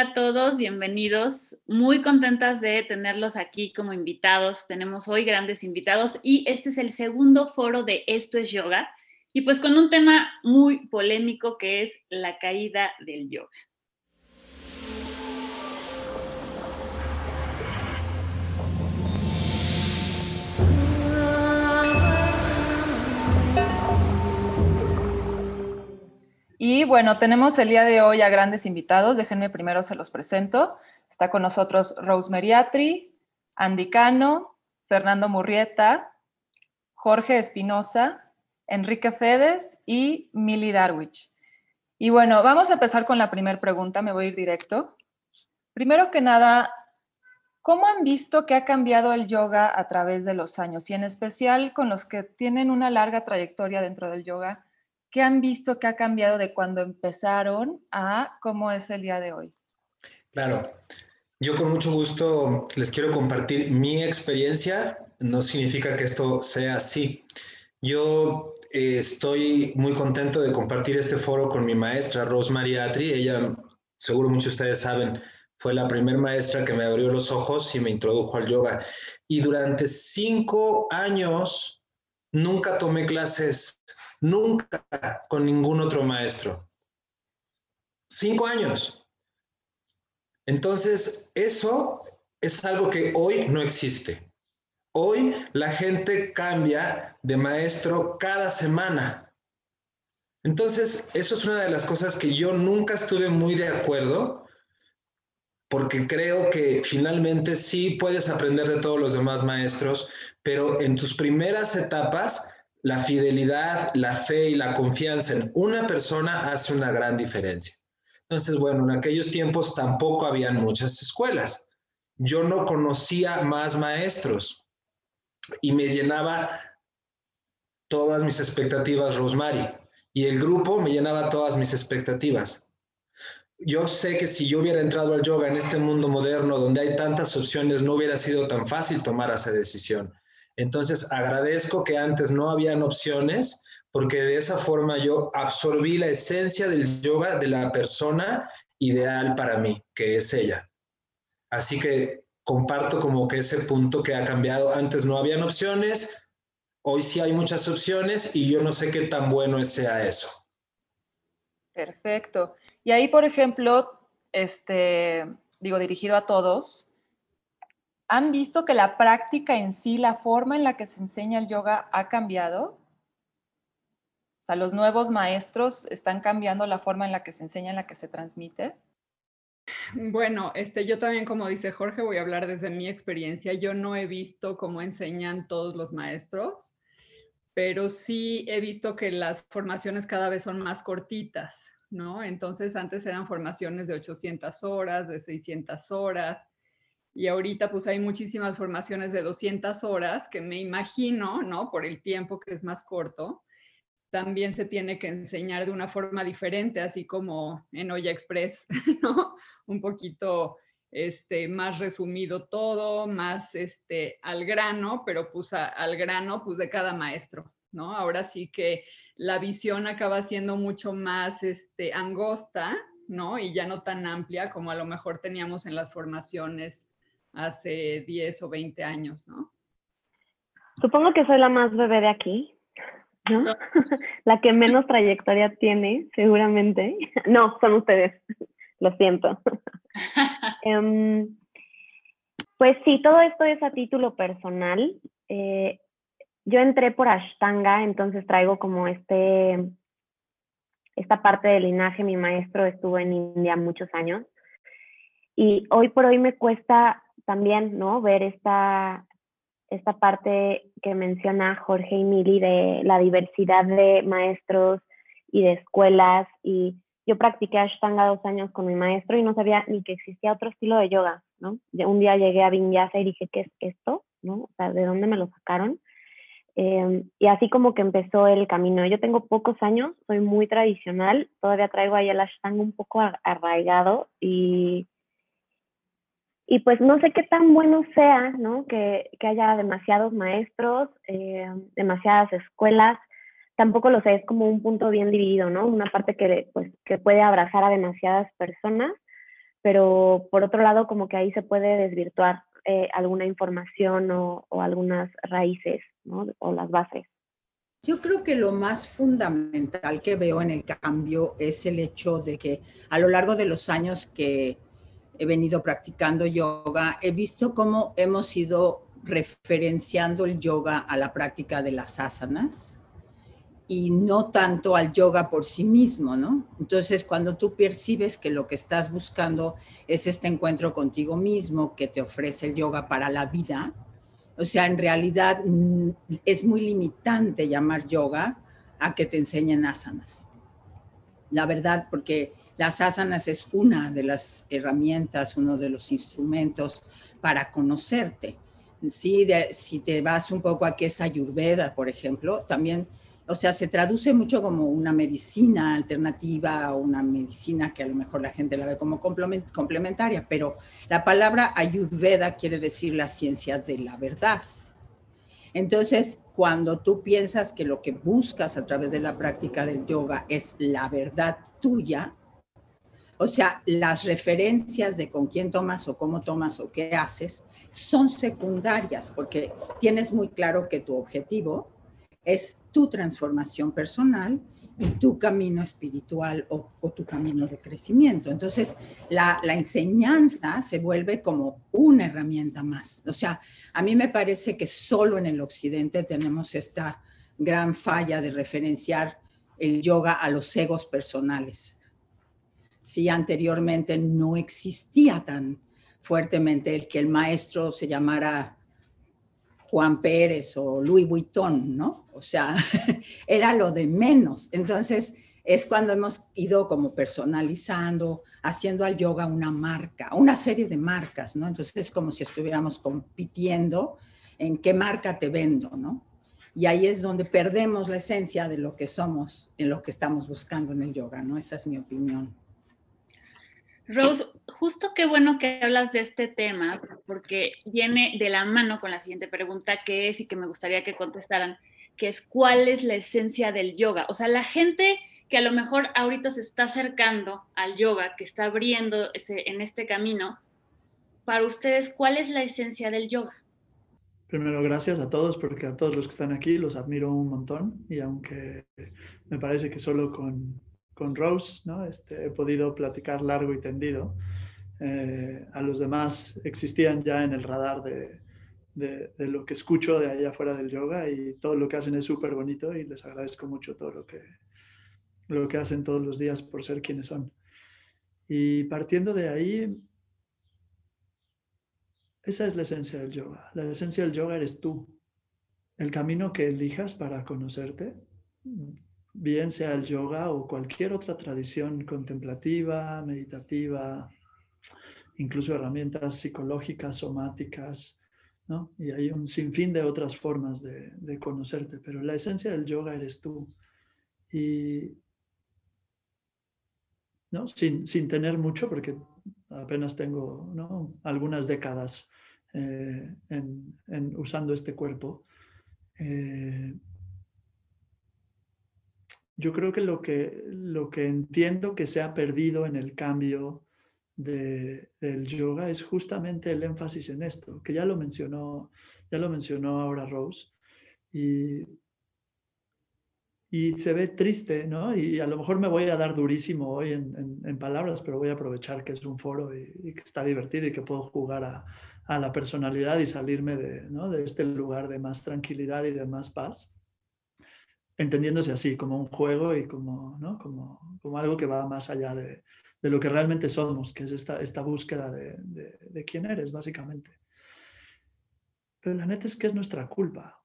Hola a todos, bienvenidos. Muy contentas de tenerlos aquí como invitados. Tenemos hoy grandes invitados y este es el segundo foro de Esto es Yoga y pues con un tema muy polémico que es la caída del yoga. Y bueno, tenemos el día de hoy a grandes invitados. Déjenme primero se los presento. Está con nosotros Rosemary Atri, Andy Cano, Fernando Murrieta, Jorge Espinosa, Enrique Fedes y Milly Darwich. Y bueno, vamos a empezar con la primera pregunta. Me voy a ir directo. Primero que nada, ¿cómo han visto que ha cambiado el yoga a través de los años? Y en especial con los que tienen una larga trayectoria dentro del yoga ¿Qué han visto que ha cambiado de cuando empezaron a cómo es el día de hoy? Claro, yo con mucho gusto les quiero compartir mi experiencia. No significa que esto sea así. Yo eh, estoy muy contento de compartir este foro con mi maestra, Rosemary Atri. Ella, seguro muchos de ustedes saben, fue la primera maestra que me abrió los ojos y me introdujo al yoga. Y durante cinco años nunca tomé clases Nunca con ningún otro maestro. Cinco años. Entonces, eso es algo que hoy no existe. Hoy la gente cambia de maestro cada semana. Entonces, eso es una de las cosas que yo nunca estuve muy de acuerdo, porque creo que finalmente sí puedes aprender de todos los demás maestros, pero en tus primeras etapas la fidelidad, la fe y la confianza en una persona hace una gran diferencia. Entonces, bueno, en aquellos tiempos tampoco habían muchas escuelas. Yo no conocía más maestros y me llenaba todas mis expectativas Rosemary y el grupo me llenaba todas mis expectativas. Yo sé que si yo hubiera entrado al yoga en este mundo moderno donde hay tantas opciones, no hubiera sido tan fácil tomar esa decisión. Entonces, agradezco que antes no habían opciones porque de esa forma yo absorbí la esencia del yoga de la persona ideal para mí, que es ella. Así que comparto como que ese punto que ha cambiado. Antes no habían opciones, hoy sí hay muchas opciones y yo no sé qué tan bueno sea eso. Perfecto. Y ahí, por ejemplo, este, digo, dirigido a todos, ¿Han visto que la práctica en sí, la forma en la que se enseña el yoga ha cambiado? O sea, los nuevos maestros están cambiando la forma en la que se enseña, en la que se transmite. Bueno, este, yo también, como dice Jorge, voy a hablar desde mi experiencia. Yo no he visto cómo enseñan todos los maestros, pero sí he visto que las formaciones cada vez son más cortitas, ¿no? Entonces, antes eran formaciones de 800 horas, de 600 horas, y ahorita pues hay muchísimas formaciones de 200 horas que me imagino, ¿no? Por el tiempo que es más corto, también se tiene que enseñar de una forma diferente, así como en Olla Express, ¿no? Un poquito este, más resumido todo, más este, al grano, pero pues al grano pues de cada maestro, ¿no? Ahora sí que la visión acaba siendo mucho más este, angosta, ¿no? Y ya no tan amplia como a lo mejor teníamos en las formaciones hace 10 o 20 años, ¿no? Supongo que soy la más bebé de aquí, ¿no? la que menos trayectoria tiene, seguramente. No, son ustedes, lo siento. Em, pues sí, todo esto es a título personal. Eh, yo entré por Ashtanga, entonces traigo como este, esta parte del linaje. Mi maestro estuvo en India muchos años y hoy por hoy me cuesta también, ¿no? Ver esta, esta parte que menciona Jorge y Mili de la diversidad de maestros y de escuelas. Y yo practiqué Ashtanga dos años con mi maestro y no sabía ni que existía otro estilo de yoga, ¿no? Un día llegué a Vinyasa y dije, ¿qué es esto? ¿No? O sea, ¿de dónde me lo sacaron? Em, y así como que empezó el camino. Yo tengo pocos años, soy muy tradicional, todavía traigo ahí el Ashtanga un poco arraigado y y pues no sé qué tan bueno sea, ¿no? Que, haya demasiados maestros, eh, demasiadas escuelas. Tampoco lo sé, es como un punto bien dividido, ¿no? Una parte que, pues, que puede abrazar a demasiadas personas, pero por otro lado como que ahí se puede desvirtuar eh, alguna información o, algunas raíces o las bases. Yo creo que lo más fundamental que veo en el cambio es el hecho de que a lo largo de los años que he venido practicando yoga, he visto cómo hemos ido referenciando el yoga a la práctica de las asanas y no tanto al yoga por sí mismo, ¿no? Entonces, cuando tú percibes que lo que estás buscando es este encuentro contigo mismo que te ofrece el yoga para la vida, o sea, en realidad mm, es muy limitante llamar yoga a que te enseñen asanas. La verdad, porque las asanas es una de las herramientas, uno de los instrumentos para conocerte. Sí, si te vas un poco a qué es Ayurveda, por ejemplo, también o sea, se traduce mucho como una medicina alternativa o una medicina que a lo mejor la gente la ve como complementaria, pero la palabra ayurveda quiere decir la ciencia de la verdad. Entonces, cuando tú piensas que lo que buscas a través de la práctica del yoga es la verdad tuya, o sea, las referencias de con quién tomas o cómo tomas o qué haces son secundarias porque tienes muy claro que tu objetivo es tu transformación personal y tu camino espiritual o, tu camino de crecimiento. Entonces, la, la, enseñanza se vuelve como una herramienta más. O sea, a mí me parece que solo en el occidente tenemos esta gran falla de referenciar el yoga a los egos personales. Si anteriormente no existía tan fuertemente el que el maestro se llamara Juan Pérez o Louis Vuitton, ¿no? O sea, era lo de menos. Entonces, es cuando hemos ido como personalizando, haciendo al yoga una marca, una serie de marcas, ¿no? Entonces es como si estuviéramos compitiendo en qué marca te vendo, ¿no? Y ahí es donde perdemos la esencia de lo que somos, en lo que estamos buscando en el yoga, ¿no? Esa es mi opinión. Rose, justo qué bueno que hablas de este tema, porque viene de la mano con la siguiente pregunta que es y que me gustaría que contestaran, que es cuál es la esencia del yoga. O sea, la gente que a lo mejor ahorita se está acercando al yoga, que está abriendo ese, en este camino, para ustedes, ¿cuál es la esencia del yoga? Primero, gracias a todos, porque a todos los que están aquí los admiro un montón y aunque me parece que solo con con Rose, ¿no? Este, he podido platicar largo y tendido. Eh, a los demás existían ya en el radar de, lo que escucho de allá afuera del yoga y todo lo que hacen es súper bonito y les agradezco mucho todo lo que, lo que hacen todos los días por ser quienes son. Y partiendo de ahí, esa es la esencia del yoga. La esencia del yoga eres tú. El camino que elijas para conocerte bien sea el yoga o cualquier otra tradición contemplativa, meditativa, incluso herramientas psicológicas, somáticas, ¿no? Y hay un sinfín de otras formas de, conocerte, pero la esencia del yoga eres tú. Y, ¿no? Sin, tener mucho, porque apenas tengo ¿no? algunas décadas eh, en, usando este cuerpo. Eh, yo creo que lo que, lo que entiendo que se ha perdido en el cambio de, del yoga es justamente el énfasis en esto, que ya lo mencionó, ya lo mencionó ahora Rose. Y, y se ve triste, ¿no? Y a lo mejor me voy a dar durísimo hoy en, en, palabras, pero voy a aprovechar que es un foro y, que está divertido y que puedo jugar a, a la personalidad y salirme de, ¿no? de este lugar de más tranquilidad y de más paz entendiéndose así, como un juego y como, ¿no? como, como algo que va más allá de, de, lo que realmente somos, que es esta, esta búsqueda de, de, quién eres, básicamente. Pero la neta es que es nuestra culpa.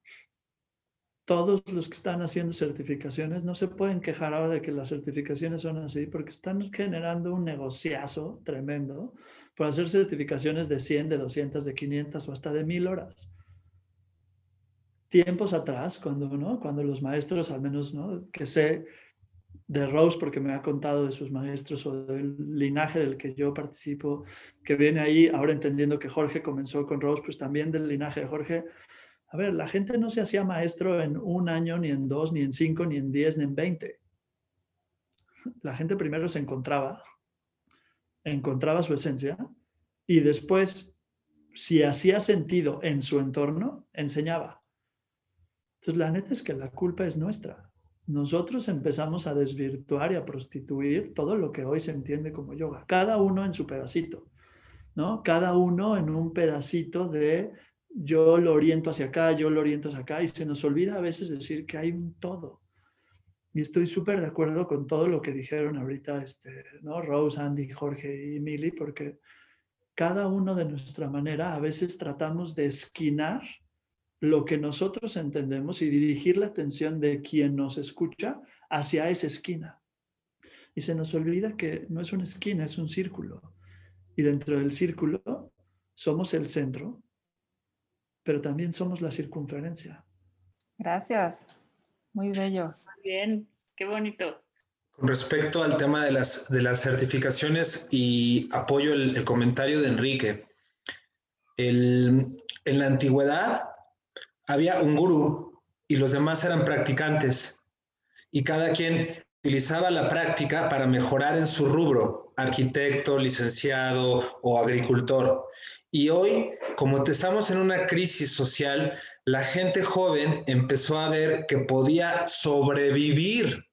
Todos los que están haciendo certificaciones no se pueden quejar ahora de que las certificaciones son así, porque están generando un negociazo tremendo por hacer certificaciones de 100, de 200, de 500 o hasta de 1000 horas tiempos atrás, cuando, ¿no? cuando los maestros, al menos ¿no? que sé de Rose, porque me ha contado de sus maestros o del linaje del que yo participo, que viene ahí, ahora entendiendo que Jorge comenzó con Rose, pues también del linaje de Jorge. A ver, la gente no se hacía maestro en un año, ni en dos, ni en cinco, ni en diez, ni en veinte. La gente primero se encontraba encontraba su esencia y después, si hacía sentido en su entorno, enseñaba. Entonces, la neta es que la culpa es nuestra. Nosotros empezamos a desvirtuar y a prostituir todo lo que hoy se entiende como yoga, cada uno en su pedacito, ¿no? Cada uno en un pedacito de yo lo oriento hacia acá, yo lo oriento hacia acá, y se nos olvida a veces decir que hay un todo. Y estoy súper de acuerdo con todo lo que dijeron ahorita este, ¿no? Rose, Andy, Jorge y Milly, porque cada uno de nuestra manera a veces tratamos de esquinar lo que nosotros entendemos y dirigir la atención de quien nos escucha hacia esa esquina. Y se nos olvida que no es una esquina, es un círculo. Y dentro del círculo somos el centro pero también somos la circunferencia. Gracias. Muy bello. Bien, qué bonito. Con respecto al tema de las, de las certificaciones y apoyo el, comentario de Enrique, en la antigüedad había un gurú y los demás eran practicantes y cada quien utilizaba la práctica para mejorar en su rubro, arquitecto, licenciado o agricultor. Y hoy, como estamos en una crisis social, la gente joven empezó a ver que podía sobrevivir.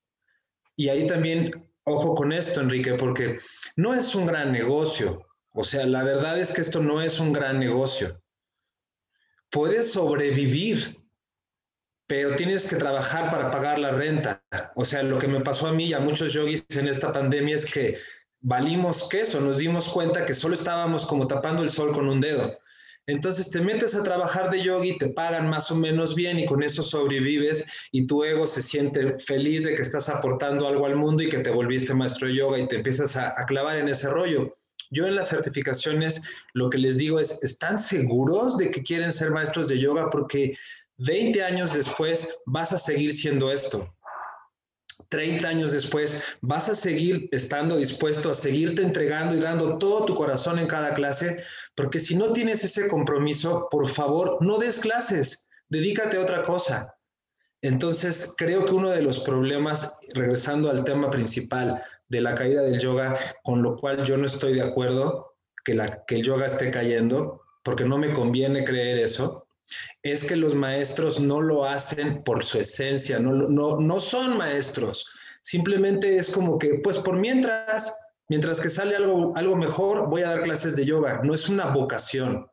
Y ahí también, ojo con esto, Enrique, porque no es un gran negocio. O sea, la verdad es que esto no es un gran negocio. Puedes sobrevivir, pero tienes que trabajar para pagar la renta. O sea, lo que me pasó a mí y a muchos yogis en esta pandemia es que valimos queso, nos dimos cuenta que solo estábamos como tapando el sol con un dedo. Entonces te metes a trabajar de yogi, te pagan más o menos bien y con eso sobrevives y tu ego se siente feliz de que estás aportando algo al mundo y que te volviste maestro de yoga y te empiezas a, a clavar en ese rollo. Yo en las certificaciones lo que les digo es, ¿están seguros de que quieren ser maestros de yoga? Porque 20 años después vas a seguir siendo esto. 30 años después, vas a seguir estando dispuesto a seguirte entregando y dando todo tu corazón en cada clase, porque si no tienes ese compromiso, por favor, no des clases, dedícate a otra cosa. Entonces, creo que uno de los problemas, regresando al tema principal de la caída del yoga, con lo cual yo no estoy de acuerdo que, el yoga esté cayendo, porque no me conviene creer eso, es que los maestros no lo hacen por su esencia, no, no, no son maestros. Simplemente es como que, pues por mientras, mientras que sale algo, algo mejor, voy a dar clases de yoga. No es una vocación.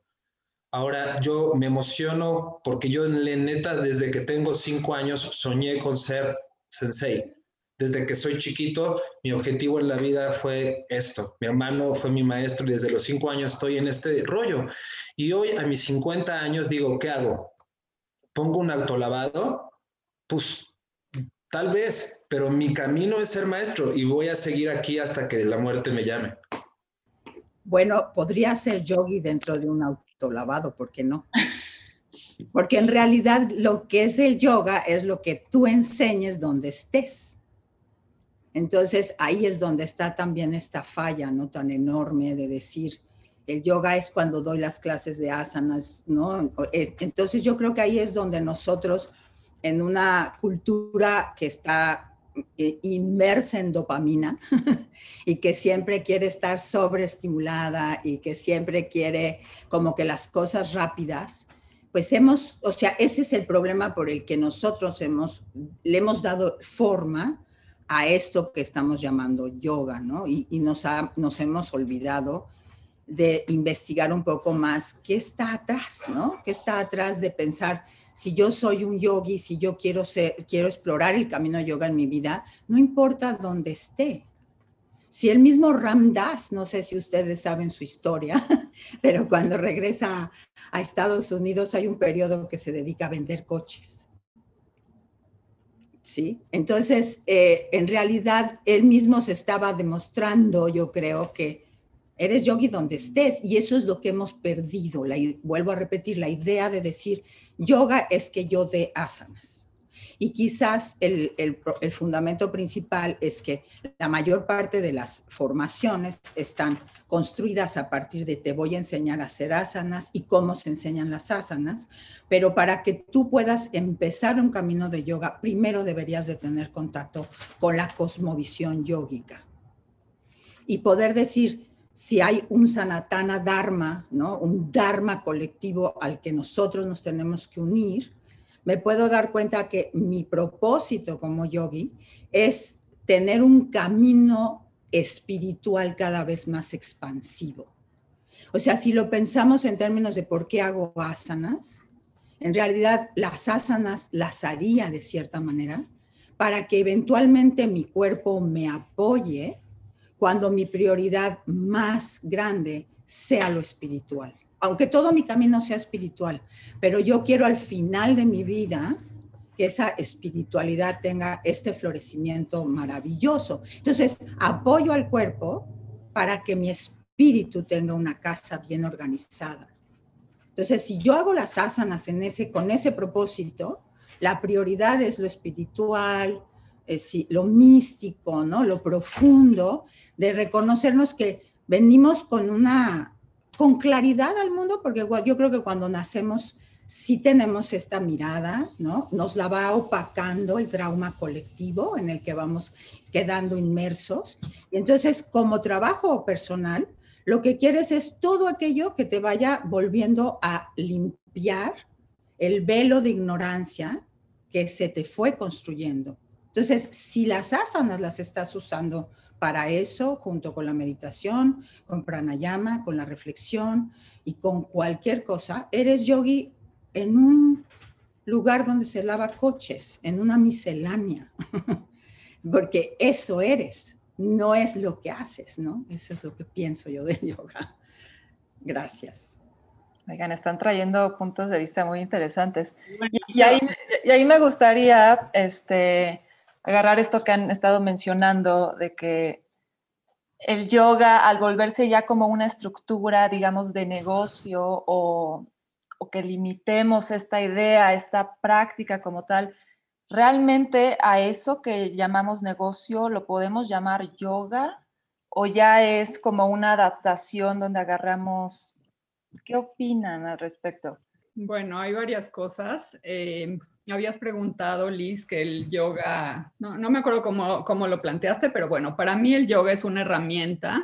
Ahora yo me emociono porque yo neta desde que tengo cinco años soñé con ser sensei desde que soy chiquito, mi objetivo en la vida fue esto. Mi hermano fue mi maestro y desde los cinco años estoy en este rollo. Y hoy, a mis 50 años, digo, ¿qué hago? ¿Pongo un autolavado? Pues tal vez, pero mi camino es ser maestro y voy a seguir aquí hasta que la muerte me llame. Bueno, podría ser yogi dentro de un autolavado, ¿por qué no? Porque en realidad lo que es el yoga es lo que tú enseñes donde estés. Entonces ahí es donde está también esta falla, ¿no? Tan enorme de decir, el yoga es cuando doy las clases de asanas, ¿no? Entonces yo creo que ahí es donde nosotros, en una cultura que está eh, inmersa en dopamina y que siempre quiere estar sobreestimulada y que siempre quiere como que las cosas rápidas, pues hemos, o sea, ese es el problema por el que nosotros hemos, le hemos dado forma a esto que estamos llamando yoga, ¿no? Y, nos, nos hemos olvidado de investigar un poco más qué está atrás, ¿no? ¿Qué está atrás de pensar, si yo soy un yogi, si yo quiero, quiero explorar el camino yoga en mi vida, no importa dónde esté. Si el mismo Ram Dass, no sé si ustedes saben su historia, pero cuando regresa a Estados Unidos hay un periodo que se dedica a vender coches ¿sí? Entonces, eh, en realidad, él mismo se estaba demostrando, yo creo, que eres yogi donde estés y eso es lo que hemos perdido. La, vuelvo a repetir, la idea de decir yoga es que yo dé asanas. Y quizás el, fundamento principal es que la mayor parte de las formaciones están construidas a partir de te voy a enseñar a hacer asanas y cómo se enseñan las asanas, pero para que tú puedas empezar un camino de yoga, primero deberías de tener contacto con la cosmovisión yógica y poder decir, si hay un sanatana dharma, ¿no? Un dharma colectivo al que nosotros nos tenemos que unir, me puedo dar cuenta que mi propósito como yogi es tener un camino espiritual cada vez más expansivo. O sea, si lo pensamos en términos de por qué hago asanas, en realidad las asanas las haría de cierta manera para que eventualmente mi cuerpo me apoye cuando mi prioridad más grande sea lo espiritual. Aunque todo mi camino sea espiritual, pero yo quiero al final de mi vida que esa espiritualidad tenga este florecimiento maravilloso. Entonces, apoyo al cuerpo para que mi espíritu tenga una casa bien organizada. Entonces, si yo hago las asanas con ese propósito, la prioridad es lo espiritual, lo místico, ¿no? Lo profundo, de reconocernos que venimos con una, con claridad al mundo, porque yo creo que cuando nacemos sí tenemos esta mirada, ¿no? Nos la va opacando el trauma colectivo en el que vamos quedando inmersos. Y entonces, como trabajo personal, lo que quieres es todo aquello que te vaya volviendo a limpiar el velo de ignorancia que se te fue construyendo. Entonces, si las asanas las estás usando para eso, junto con la meditación, con pranayama, con la reflexión y con cualquier cosa, eres yogi en un lugar donde se lava coches, en una miscelánea, porque eso eres, no es lo que haces, ¿no? Eso es lo que pienso yo del yoga. Gracias. Oigan, están trayendo puntos de vista muy interesantes. Y, ahí, y ahí, me gustaría, este, agarrar esto que han estado mencionando de que el yoga, al volverse ya como una estructura, digamos, de negocio o, que limitemos esta idea, esta práctica como tal, realmente a eso que llamamos negocio lo podemos llamar yoga o ya es como una adaptación donde agarramos... ¿Qué opinan al respecto? Bueno, hay varias cosas. Eh, habías preguntado, Liz, que el yoga, no, no me acuerdo cómo, cómo, lo planteaste, pero bueno, para mí el yoga es una herramienta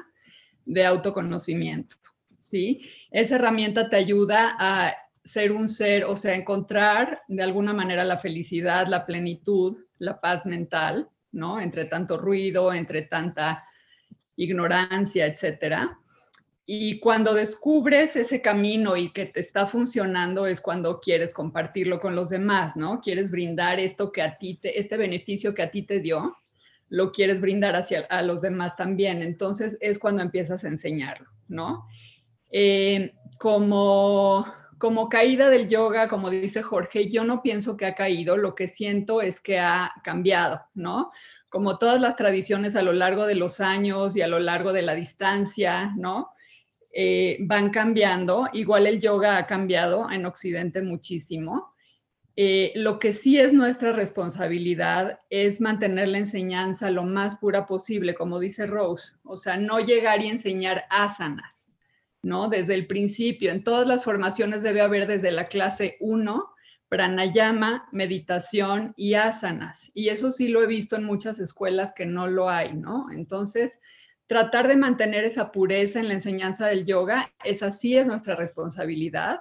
de autoconocimiento, ¿sí? Esa herramienta te ayuda a ser un ser, o sea, encontrar de alguna manera la felicidad, la plenitud, la paz mental, ¿no? Entre tanto ruido, entre tanta ignorancia, etcétera. Y cuando descubres ese camino y que te está funcionando es cuando quieres compartirlo con los demás, ¿no? Quieres brindar esto que a ti, te, este beneficio que a ti te dio, lo quieres brindar hacia a los demás también. Entonces es cuando empiezas a enseñarlo, ¿no? Eh, como, como caída del yoga, como dice Jorge, yo no pienso que ha caído, lo que siento es que ha cambiado, ¿no? Como todas las tradiciones a lo largo de los años y a lo largo de la distancia, ¿no? Eh, van cambiando. Igual el yoga ha cambiado en Occidente muchísimo. Eh, lo que sí es nuestra responsabilidad es mantener la enseñanza lo más pura posible, como dice Rose, o sea, no llegar y enseñar asanas, ¿no? Desde el principio, en todas las formaciones debe haber desde la clase 1, pranayama, meditación y asanas. Y eso sí lo he visto en muchas escuelas que no lo hay, ¿no? Entonces, tratar de mantener esa pureza en la enseñanza del yoga, esa sí es nuestra responsabilidad.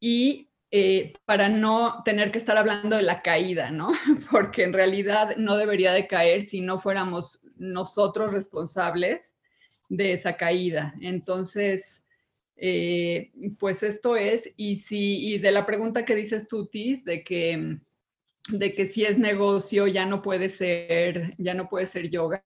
Y eh, para no tener que estar hablando de la caída, ¿no? Porque en realidad no debería de caer si no fuéramos nosotros responsables de esa caída. Entonces, eh, pues esto es, y si, y de la pregunta que dices Tutis, de que, de que si es negocio ya no puede ser, ya no puede ser yoga,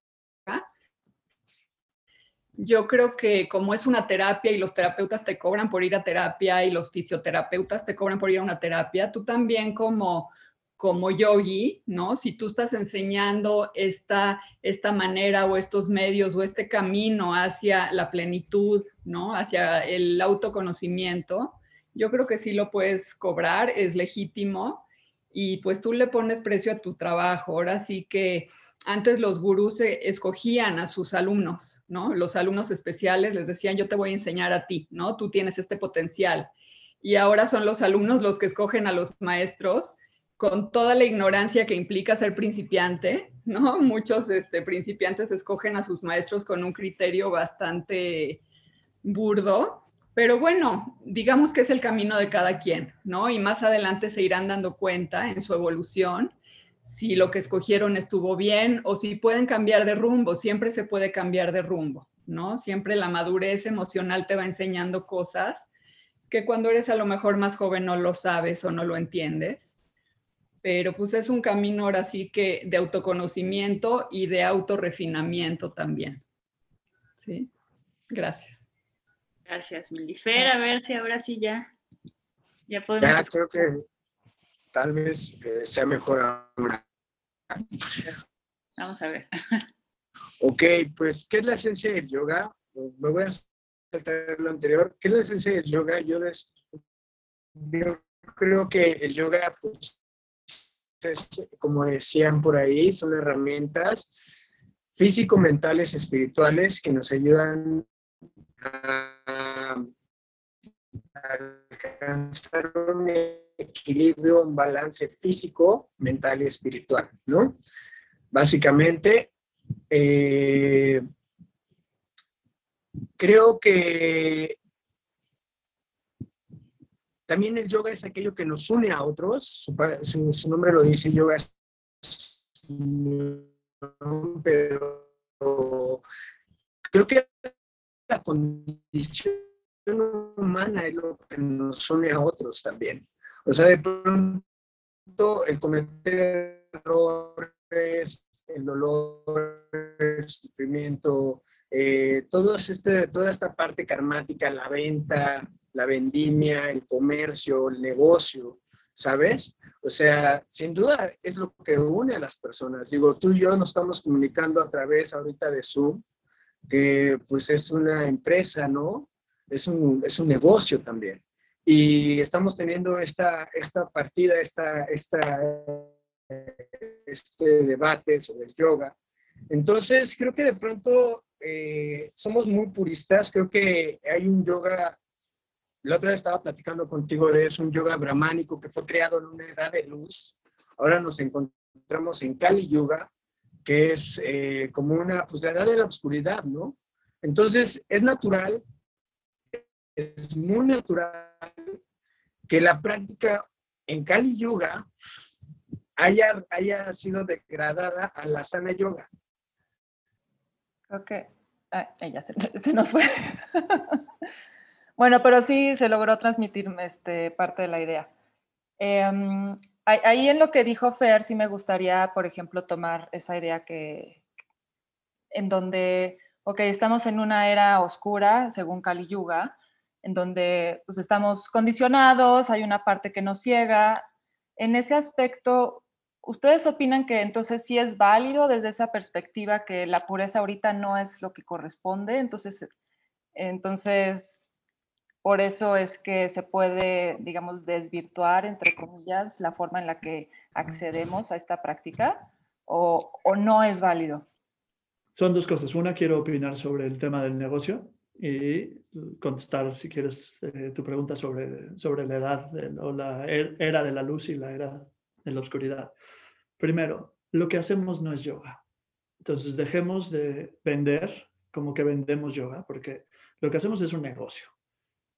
yo creo que como es una terapia y los terapeutas te cobran por ir a terapia y los fisioterapeutas te cobran por ir a una terapia, tú también como como yogi, ¿no? Si tú estás enseñando esta, esta manera o estos medios o este camino hacia la plenitud, ¿no? Hacia el autoconocimiento, yo creo que sí lo puedes cobrar, es legítimo y pues tú le pones precio a tu trabajo. Ahora sí que antes los gurús escogían a sus alumnos, ¿no? Los alumnos especiales les decían, yo te voy a enseñar a ti, ¿no? Tú tienes este potencial. Y ahora son los alumnos los que escogen a los maestros con toda la ignorancia que implica ser principiante, ¿no? Muchos este, principiantes escogen a sus maestros con un criterio bastante burdo, pero bueno, digamos que es el camino de cada quien, ¿no? Y más adelante se irán dando cuenta en su evolución si lo que escogieron estuvo bien o si pueden cambiar de rumbo, siempre se puede cambiar de rumbo, ¿no? Siempre la madurez emocional te va enseñando cosas que cuando eres a lo mejor más joven no lo sabes o no lo entiendes pero pues es un camino ahora sí que de autoconocimiento y de autorrefinamiento también. Sí, gracias. Gracias, Milifer. A ver si ahora sí ya, ya podemos. Ya creo que tal vez eh, sea mejor ahora. Vamos a ver. Ok, pues, ¿qué es la esencia del yoga? Me voy a saltar lo anterior. ¿Qué es la esencia del yoga? Yo, yo creo que el yoga, pues, como decían por ahí, son herramientas físico-mentales, espirituales que nos ayudan a alcanzar un equilibrio, un balance físico, mental y espiritual, ¿no? Básicamente, eh, creo que también el yoga es aquello que nos une a otros. Su, nombre lo dice, yoga pero creo que la condición humana es lo que nos une a otros también. O sea, de pronto el cometer errores, el dolor, el sufrimiento, eh, todo este, toda esta parte karmática, la venta, la vendimia, el comercio, el negocio, ¿sabes? O sea, sin duda es lo que une a las personas. Digo, tú y yo nos estamos comunicando a través ahorita de Zoom, que pues es una empresa, ¿no? Es un, es un negocio también. Y estamos teniendo esta, esta partida, esta, este debate sobre el yoga. Entonces, creo que de pronto eh, somos muy puristas. Creo que hay un yoga la otra vez estaba platicando contigo de eso, un yoga brahmánico que fue creado en una edad de luz. Ahora nos encontramos en Kali Yoga, que es eh, como una, pues la edad de la oscuridad, ¿no? Entonces, es natural, es muy natural que la práctica en Kali Yoga haya, haya sido degradada a la sana yoga. Creo que ella se, se nos fue. Bueno, pero sí se logró transmitir este, parte de la idea. Em, ahí en lo que dijo Fer, sí me gustaría, por ejemplo, tomar esa idea que, en donde, ok, estamos en una era oscura, según Kali Yuga, en donde pues, estamos condicionados, hay una parte que nos ciega. En ese aspecto, ¿ustedes opinan que entonces sí es válido desde esa perspectiva que la pureza ahorita no es lo que corresponde? Entonces, entonces por eso es que se puede, digamos, desvirtuar, entre comillas, la forma en la que accedemos a esta práctica o, no es válido. Son dos cosas. Una, quiero opinar sobre el tema del negocio y contestar, si quieres, eh, tu pregunta sobre, sobre la edad o la er, era de la luz y la era de la oscuridad. Primero, lo que hacemos no es yoga. Entonces, dejemos de vender como que vendemos yoga, porque lo que hacemos es un negocio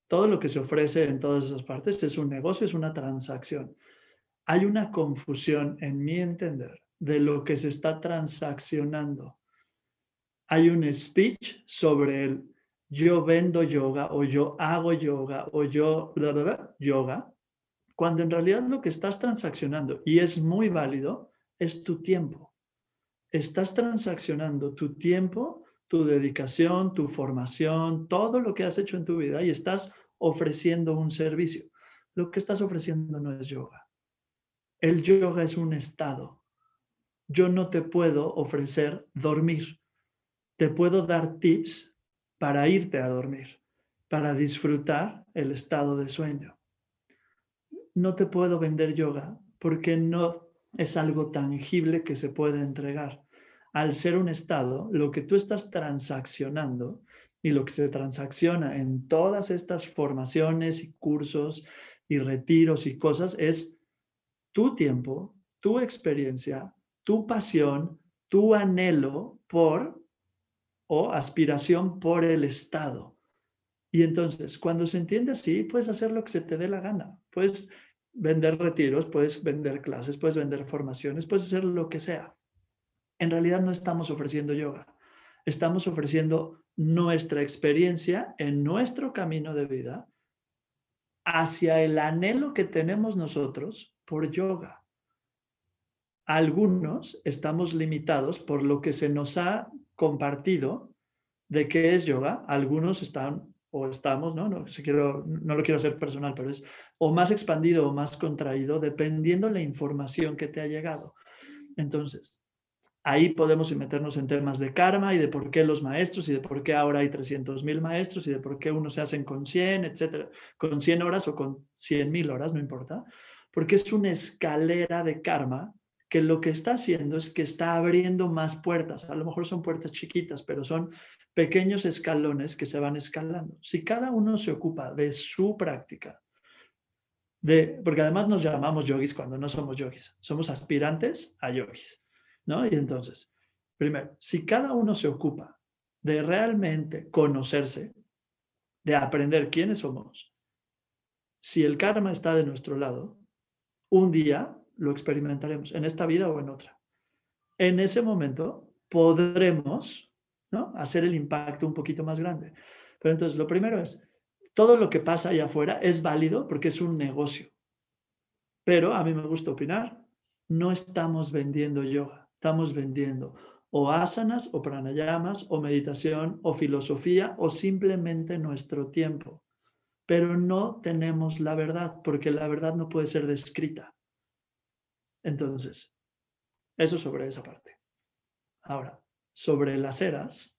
todo lo que se ofrece en todas esas partes es un negocio, es una transacción. Hay una confusión, en mi entender, de lo que se está transaccionando. Hay un speech sobre el yo vendo yoga o yo hago yoga o yo yoga, cuando en realidad lo que estás transaccionando, y es muy válido, es tu tiempo. Estás transaccionando tu tiempo tu dedicación, tu formación, todo lo que has hecho en tu vida y estás ofreciendo un servicio. Lo que estás ofreciendo no es yoga. El yoga es un estado. Yo no te puedo ofrecer dormir. Te puedo dar tips para irte a dormir, para disfrutar el estado de sueño. No te puedo vender yoga porque no es algo tangible que se puede entregar al ser un estado, lo que tú estás transaccionando y lo que se transacciona en todas estas formaciones y cursos y retiros y cosas es tu tiempo, tu experiencia, tu pasión, tu anhelo por o aspiración por el Estado. Y entonces, cuando se entiende así, puedes hacer lo que se te dé la gana. Puedes vender retiros, puedes vender clases, puedes vender formaciones, puedes hacer lo que sea. En realidad no estamos ofreciendo yoga. Estamos ofreciendo nuestra experiencia en nuestro camino de vida hacia el anhelo que tenemos nosotros por yoga. Algunos estamos limitados por lo que se nos ha compartido de qué es yoga. Algunos están o estamos, ¿no? No, quiero, no lo quiero hacer personal, pero es o más expandido o más contraído dependiendo la información que te ha llegado. Entonces, ahí podemos meternos en temas de karma y de por qué los maestros y de por qué ahora hay 300.000 maestros y de por qué unos se hacen con 100, etcétera, con 100 horas o con 100.000 horas, no importa, porque es una escalera de karma que lo que está haciendo es que está abriendo más puertas. A lo mejor son puertas chiquitas, pero son pequeños escalones que se van escalando. Si cada uno se ocupa de su práctica, de, porque además nos llamamos yogis cuando no somos yogis, somos aspirantes a yogis, ¿no? Y entonces, primero, si cada uno se ocupa de realmente conocerse, de aprender quiénes somos, si el karma está de nuestro lado, un día lo experimentaremos, en esta vida o en otra. En ese momento podremos ¿no? Hacer el impacto un poquito más grande. Pero entonces, lo primero es, todo lo que pasa allá afuera es válido porque es un negocio. Pero a mí me gusta opinar, no estamos vendiendo yoga, estamos vendiendo o asanas o pranayamas o meditación o filosofía o simplemente nuestro tiempo. Pero no tenemos la verdad porque la verdad no puede ser descrita. Entonces, eso sobre esa parte. Ahora, sobre las eras,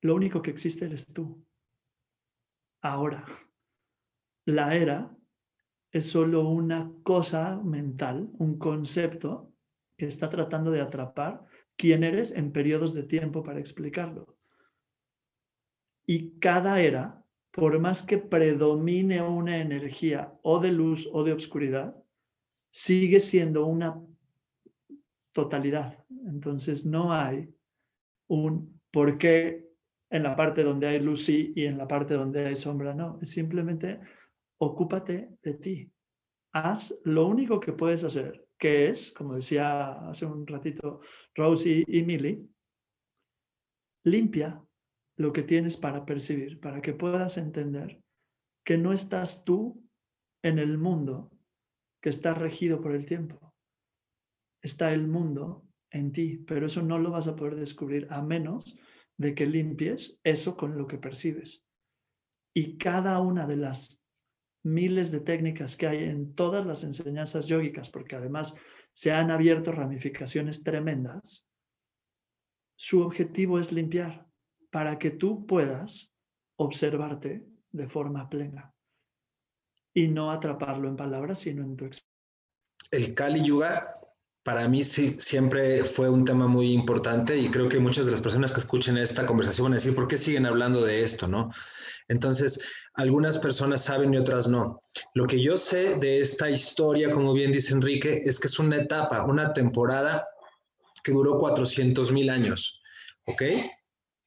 lo único que existe eres tú. Ahora, la era es solo una cosa mental, un concepto que está tratando de atrapar quién eres en periodos de tiempo para explicarlo. Y cada era, por más que predomine una energía o de luz o de oscuridad, sigue siendo una totalidad. Entonces no hay un por qué en la parte donde hay luz y en la parte donde hay sombra no. Simplemente ocúpate de ti. Haz lo único que puedes hacer, que es, como decía hace un ratito Rosie y Millie, limpia lo que tienes para percibir, para que puedas entender que no estás tú en el mundo que está regido por el tiempo. Está el mundo en ti, pero eso no lo vas a poder descubrir a menos de que limpies eso con lo que percibes. Y cada una de las miles de técnicas que hay en todas las enseñanzas yógicas, porque además se han abierto ramificaciones tremendas, su objetivo es limpiar para que tú puedas observarte de forma plena y no atraparlo en palabras, sino en tu experiencia. El Kali Yuga para mí sí, siempre fue un tema muy importante y creo que muchas de las personas que escuchen esta conversación van a decir, ¿por qué siguen hablando de esto? ¿no? Entonces, algunas personas saben y otras no. Lo que yo sé de esta historia, como bien dice Enrique, es que es una etapa, una temporada que duró 400 mil años. ¿Ok?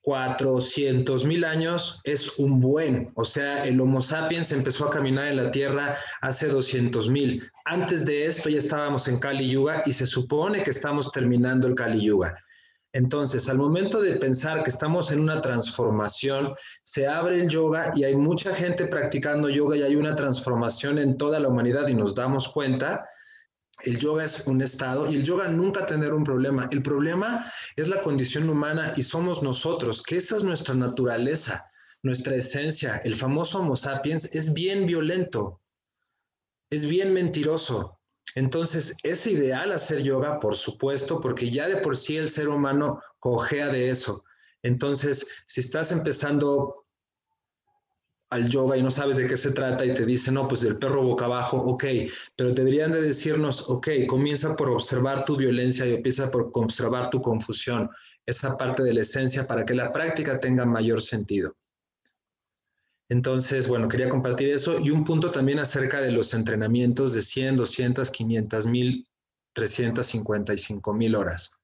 400 mil años es un buen, o sea, el Homo sapiens empezó a caminar en la Tierra hace 200 mil. Antes de esto ya estábamos en Kali Yuga y se supone que estamos terminando el Kali Yuga. Entonces, al momento de pensar que estamos en una transformación, se abre el yoga y hay mucha gente practicando yoga y hay una transformación en toda la humanidad y nos damos cuenta el yoga es un estado y el yoga nunca tener un problema. El problema es la condición humana y somos nosotros, que esa es nuestra naturaleza, nuestra esencia. El famoso Homo sapiens es bien violento, es bien mentiroso. Entonces, es ideal hacer yoga, por supuesto, porque ya de por sí el ser humano cojea de eso. Entonces, si estás empezando al yoga y no sabes de qué se trata y te dicen, no, pues el perro boca abajo, ok, pero deberían de decirnos, ok, comienza por observar tu violencia y empieza por observar tu confusión, esa parte de la esencia para que la práctica tenga mayor sentido. Entonces, bueno, quería compartir eso y un punto también acerca de los entrenamientos de 100, 200, 500 mil, 355 mil horas.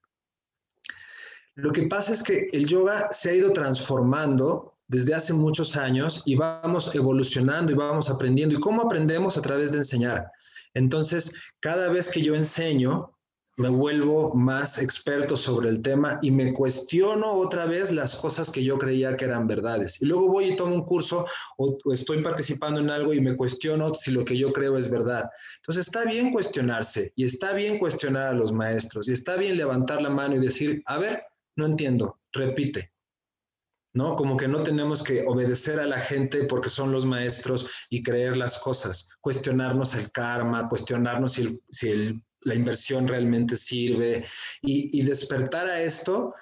Lo que pasa es que el yoga se ha ido transformando desde hace muchos años y vamos evolucionando y vamos aprendiendo. ¿Y cómo aprendemos? A través de enseñar. Entonces, cada vez que yo enseño, me vuelvo más experto sobre el tema y me cuestiono otra vez las cosas que yo creía que eran verdades. Y luego voy y tomo un curso o, estoy participando en algo y me cuestiono si lo que yo creo es verdad. Entonces está bien cuestionarse y está bien cuestionar a los maestros y está bien levantar la mano y decir, a ver, no entiendo, repite. ¿No? Como que no tenemos que obedecer a la gente porque son los maestros y creer las cosas, cuestionarnos el karma, cuestionarnos si si el la inversión realmente sirve y, despertar a esto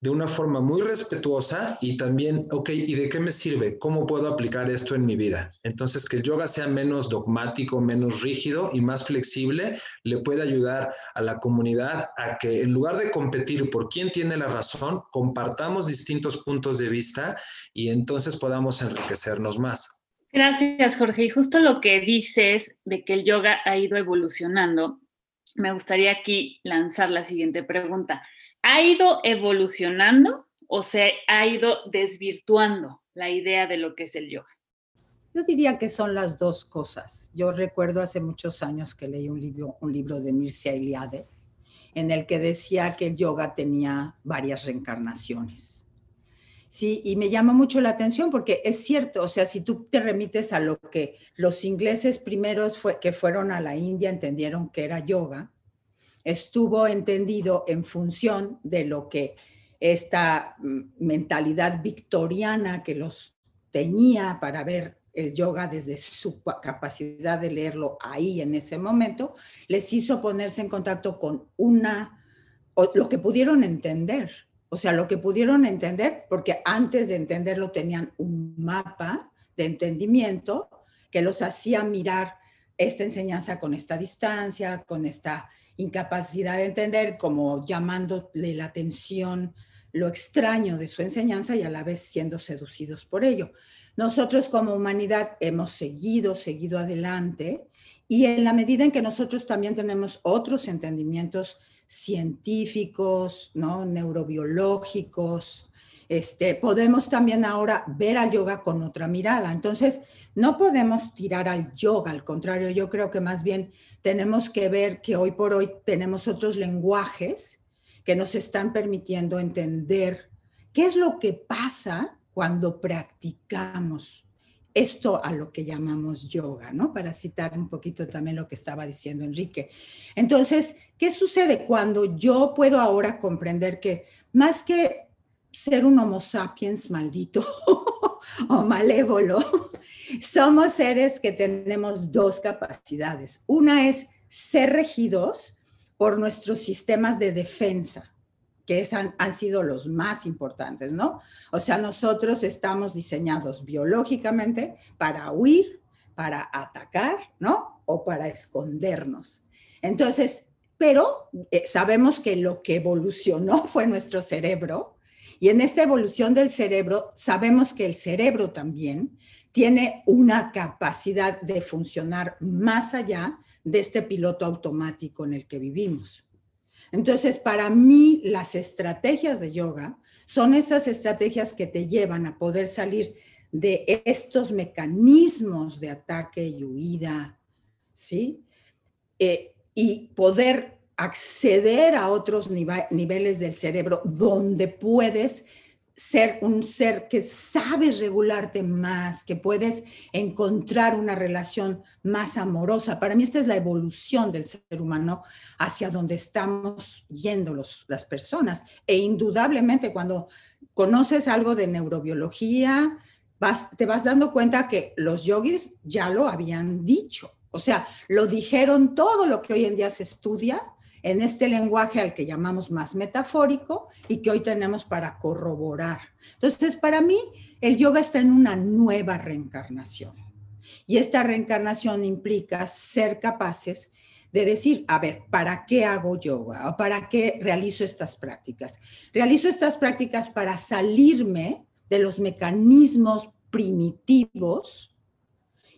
de una forma muy respetuosa y también, ok, ¿y de qué me sirve? ¿Cómo puedo aplicar esto en mi vida? Entonces, que el yoga sea menos dogmático, menos rígido y más flexible, le puede ayudar a la comunidad a que en lugar de competir por quién tiene la razón, compartamos distintos puntos de vista y entonces podamos enriquecernos más. Gracias, Jorge. Y justo lo que dices de que el yoga ha ido evolucionando, me gustaría aquí lanzar la siguiente pregunta. ¿Ha ido evolucionando o se ha ido desvirtuando la idea de lo que es el yoga? Yo diría que son las dos cosas. Yo recuerdo hace muchos años que leí un libro, un libro de Mircea Eliade en el que decía que el yoga tenía varias reencarnaciones. Sí, y me llama mucho la atención porque es cierto, o sea, si tú te remites a lo que los ingleses primeros que fueron a la India entendieron que era yoga, estuvo entendido en función de lo que esta mm, mentalidad victoriana que los tenía para ver el yoga desde su capacidad de leerlo ahí en ese momento, les hizo ponerse en contacto con una, lo que pudieron entender, o sea, lo que pudieron entender, porque antes de entenderlo tenían un mapa de entendimiento que los hacía mirar esta enseñanza con esta distancia, con esta incapacidad de entender, como llamándole la atención lo extraño de su enseñanza y a la vez siendo seducidos por ello. Nosotros como humanidad hemos seguido, seguido adelante y en la medida en que nosotros también tenemos otros entendimientos científicos, ¿no? neurobiológicos. Este, podemos también ahora ver al yoga con otra mirada. Entonces, no podemos tirar al yoga, al contrario, yo creo que más bien tenemos que ver que hoy por hoy tenemos otros lenguajes que nos están permitiendo entender qué es lo que pasa cuando practicamos esto a lo que llamamos yoga, ¿no? Para citar un poquito también lo que estaba diciendo Enrique. Entonces, ¿qué sucede cuando yo puedo ahora comprender que más que ser un homo sapiens maldito o malévolo, somos seres que tenemos dos capacidades. Una es ser regidos por nuestros sistemas de defensa, que han, han, sido los más importantes, ¿no? O sea, nosotros estamos diseñados biológicamente para huir, para atacar, ¿no? O para escondernos. Entonces, pero eh, sabemos que lo que evolucionó fue nuestro cerebro y en esta evolución del cerebro sabemos que el cerebro también tiene una capacidad de funcionar más allá de este piloto automático en el que vivimos. Entonces, para mí, las estrategias de yoga son esas estrategias que te llevan a poder salir de estos mecanismos de ataque y huida, ¿sí? Eh, y poder acceder a otros niveles del cerebro donde puedes ser un ser que sabes regularte más, que puedes encontrar una relación más amorosa. Para mí esta es la evolución del ser humano hacia donde estamos yendo los, las personas. E indudablemente cuando conoces algo de neurobiología, vas, te vas dando cuenta que los yogis ya lo habían dicho. O sea, lo dijeron todo lo que hoy en día se estudia en este lenguaje al que llamamos más metafórico y que hoy tenemos para corroborar. Entonces, para mí, el yoga está en una nueva reencarnación. Y esta reencarnación implica ser capaces de decir, a ver, ¿para qué hago yoga? ¿O para qué realizo estas prácticas? Realizo estas prácticas para salirme de los mecanismos primitivos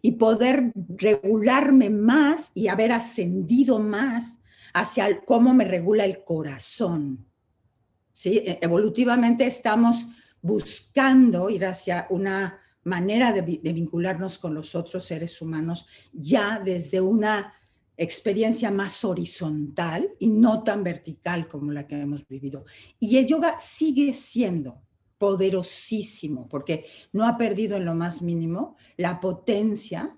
y poder regularme más y haber ascendido más hacia cómo me regula el corazón. ¿Sí? E, evolutivamente estamos buscando ir hacia una manera de, vincularnos con los otros seres humanos ya desde una experiencia más horizontal y no tan vertical como la que hemos vivido. Y el yoga sigue siendo poderosísimo porque no ha perdido en lo más mínimo la potencia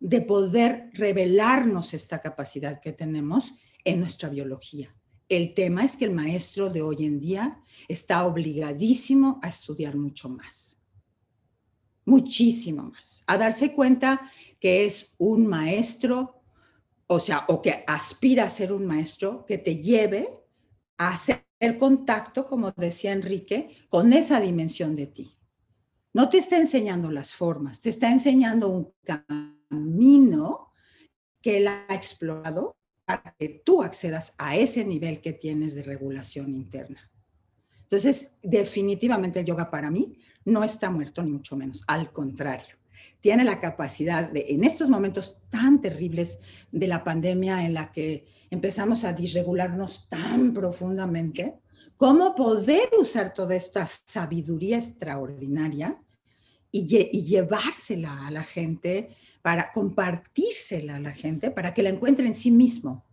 de poder revelarnos esta capacidad que tenemos en nuestra biología. El tema es que el maestro de hoy en día está obligadísimo a estudiar mucho más, muchísimo más, a darse cuenta que es un maestro, o sea, o que aspira a ser un maestro que te lleve a hacer contacto, como decía Enrique, con esa dimensión de ti. No te está enseñando las formas, te está enseñando un camino que él ha explorado para que tú accedas a ese nivel que tienes de regulación interna. Entonces, definitivamente el yoga para mí no está muerto, ni mucho menos. Al contrario, tiene la capacidad de, en estos momentos tan terribles de la pandemia en la que empezamos a disregularnos tan profundamente, cómo poder usar toda esta sabiduría extraordinaria y, y llevársela a la gente para compartírsela a la gente, para que la encuentre en sí mismo.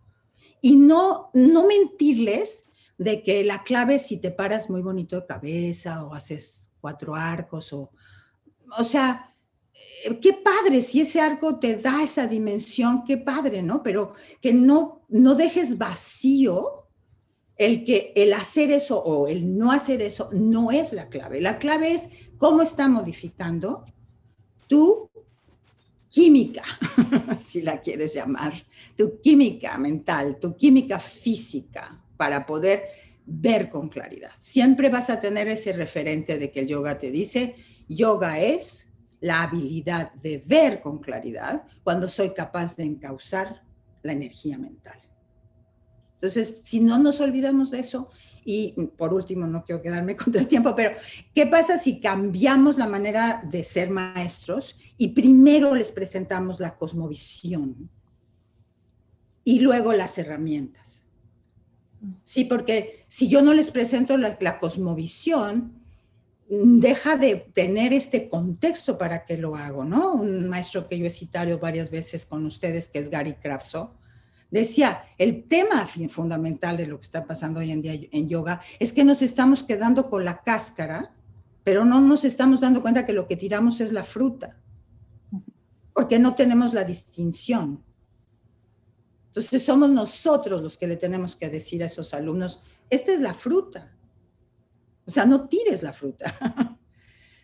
Y no, no mentirles de que la clave es si te paras muy bonito de cabeza o haces cuatro arcos o, o sea, eh, qué padre, si ese arco te da esa dimensión, qué padre, ¿no? Pero que no, no dejes vacío el que el hacer eso o el no hacer eso no es la clave. La clave es cómo está modificando tu química, si la quieres llamar, tu química mental, tu química física, para poder ver con claridad. Siempre vas a tener ese referente de que el yoga te dice, yoga es la habilidad de ver con claridad cuando soy capaz de encauzar la energía mental. Entonces, si no nos olvidamos de eso, y por último, no quiero quedarme contra el tiempo, pero ¿qué pasa si cambiamos la manera de ser maestros y primero les presentamos la cosmovisión y luego las herramientas? Sí, porque si yo no les presento la, cosmovisión, deja de tener este contexto para que lo hago, ¿no? Un maestro que yo he citado varias veces con ustedes, que es Gary Kravso, Decía, el tema fundamental de lo que está pasando hoy en día en yoga es que nos estamos quedando con la cáscara, pero no nos estamos dando cuenta que lo que tiramos es la fruta, porque no tenemos la distinción. Entonces somos nosotros los que le tenemos que decir a esos alumnos, esta es la fruta. O sea, no tires la fruta.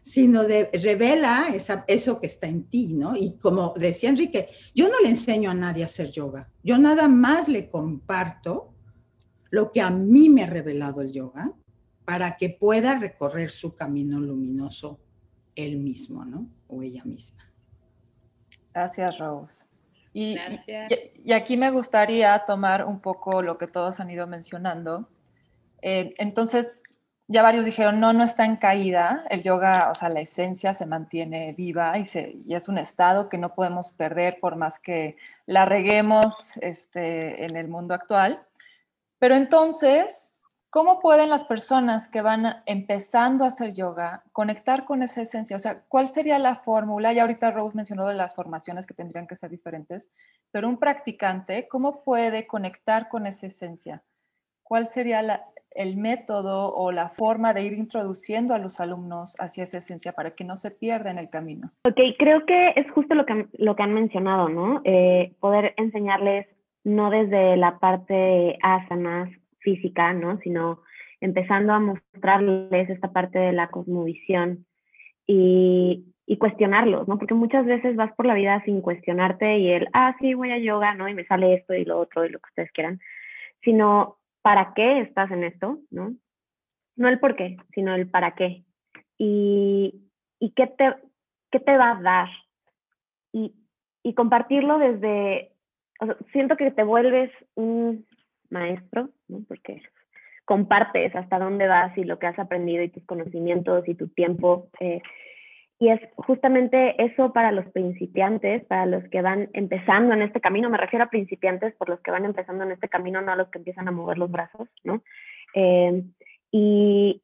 sino de revela eso que está en ti, ¿no? Y como decía Enrique, yo no le enseño a nadie a hacer yoga, yo nada más le comparto lo que a mí me ha revelado el yoga para que pueda recorrer su camino luminoso él mismo, ¿no? O ella misma. Gracias, Rose. Y, y, aquí me gustaría tomar un poco lo que todos han ido mencionando. Eh, entonces, ya varios dijeron, no, no está en caída, el yoga, o sea, la esencia se mantiene viva y, se, y es un estado que no podemos perder por más que la reguemos este, en el mundo actual. Pero entonces, ¿cómo pueden las personas que van empezando a hacer yoga conectar con esa esencia? O sea, ¿cuál sería la fórmula? Ya ahorita Rose mencionó de las formaciones que tendrían que ser diferentes, pero un practicante, ¿cómo puede conectar con esa esencia? ¿Cuál sería la, el método o la forma de ir introduciendo a los alumnos hacia esa esencia para que no se pierda en el camino. Ok, creo que es justo lo que, lo que han mencionado, ¿no? Eh, poder enseñarles no desde la parte asanas física, ¿no? Sino empezando a mostrarles esta parte de la cosmovisión y, y cuestionarlos, ¿no? Porque muchas veces vas por la vida sin cuestionarte y el, ah, sí, voy a yoga, ¿no? Y me sale esto y lo otro y lo que ustedes quieran, sino para qué estás en esto, ¿no? No el por qué, sino el para qué. Y, y qué, te, qué te va a dar. Y, y compartirlo desde, siento que te vuelves un maestro, ¿no? Porque compartes hasta dónde vas y lo que has aprendido y tus conocimientos y tu tiempo. Eh, y es justamente eso para los principiantes, para los que van empezando en este camino, me refiero a principiantes por los que van empezando en este camino, no a los que empiezan a mover los brazos, ¿no? Eh, y,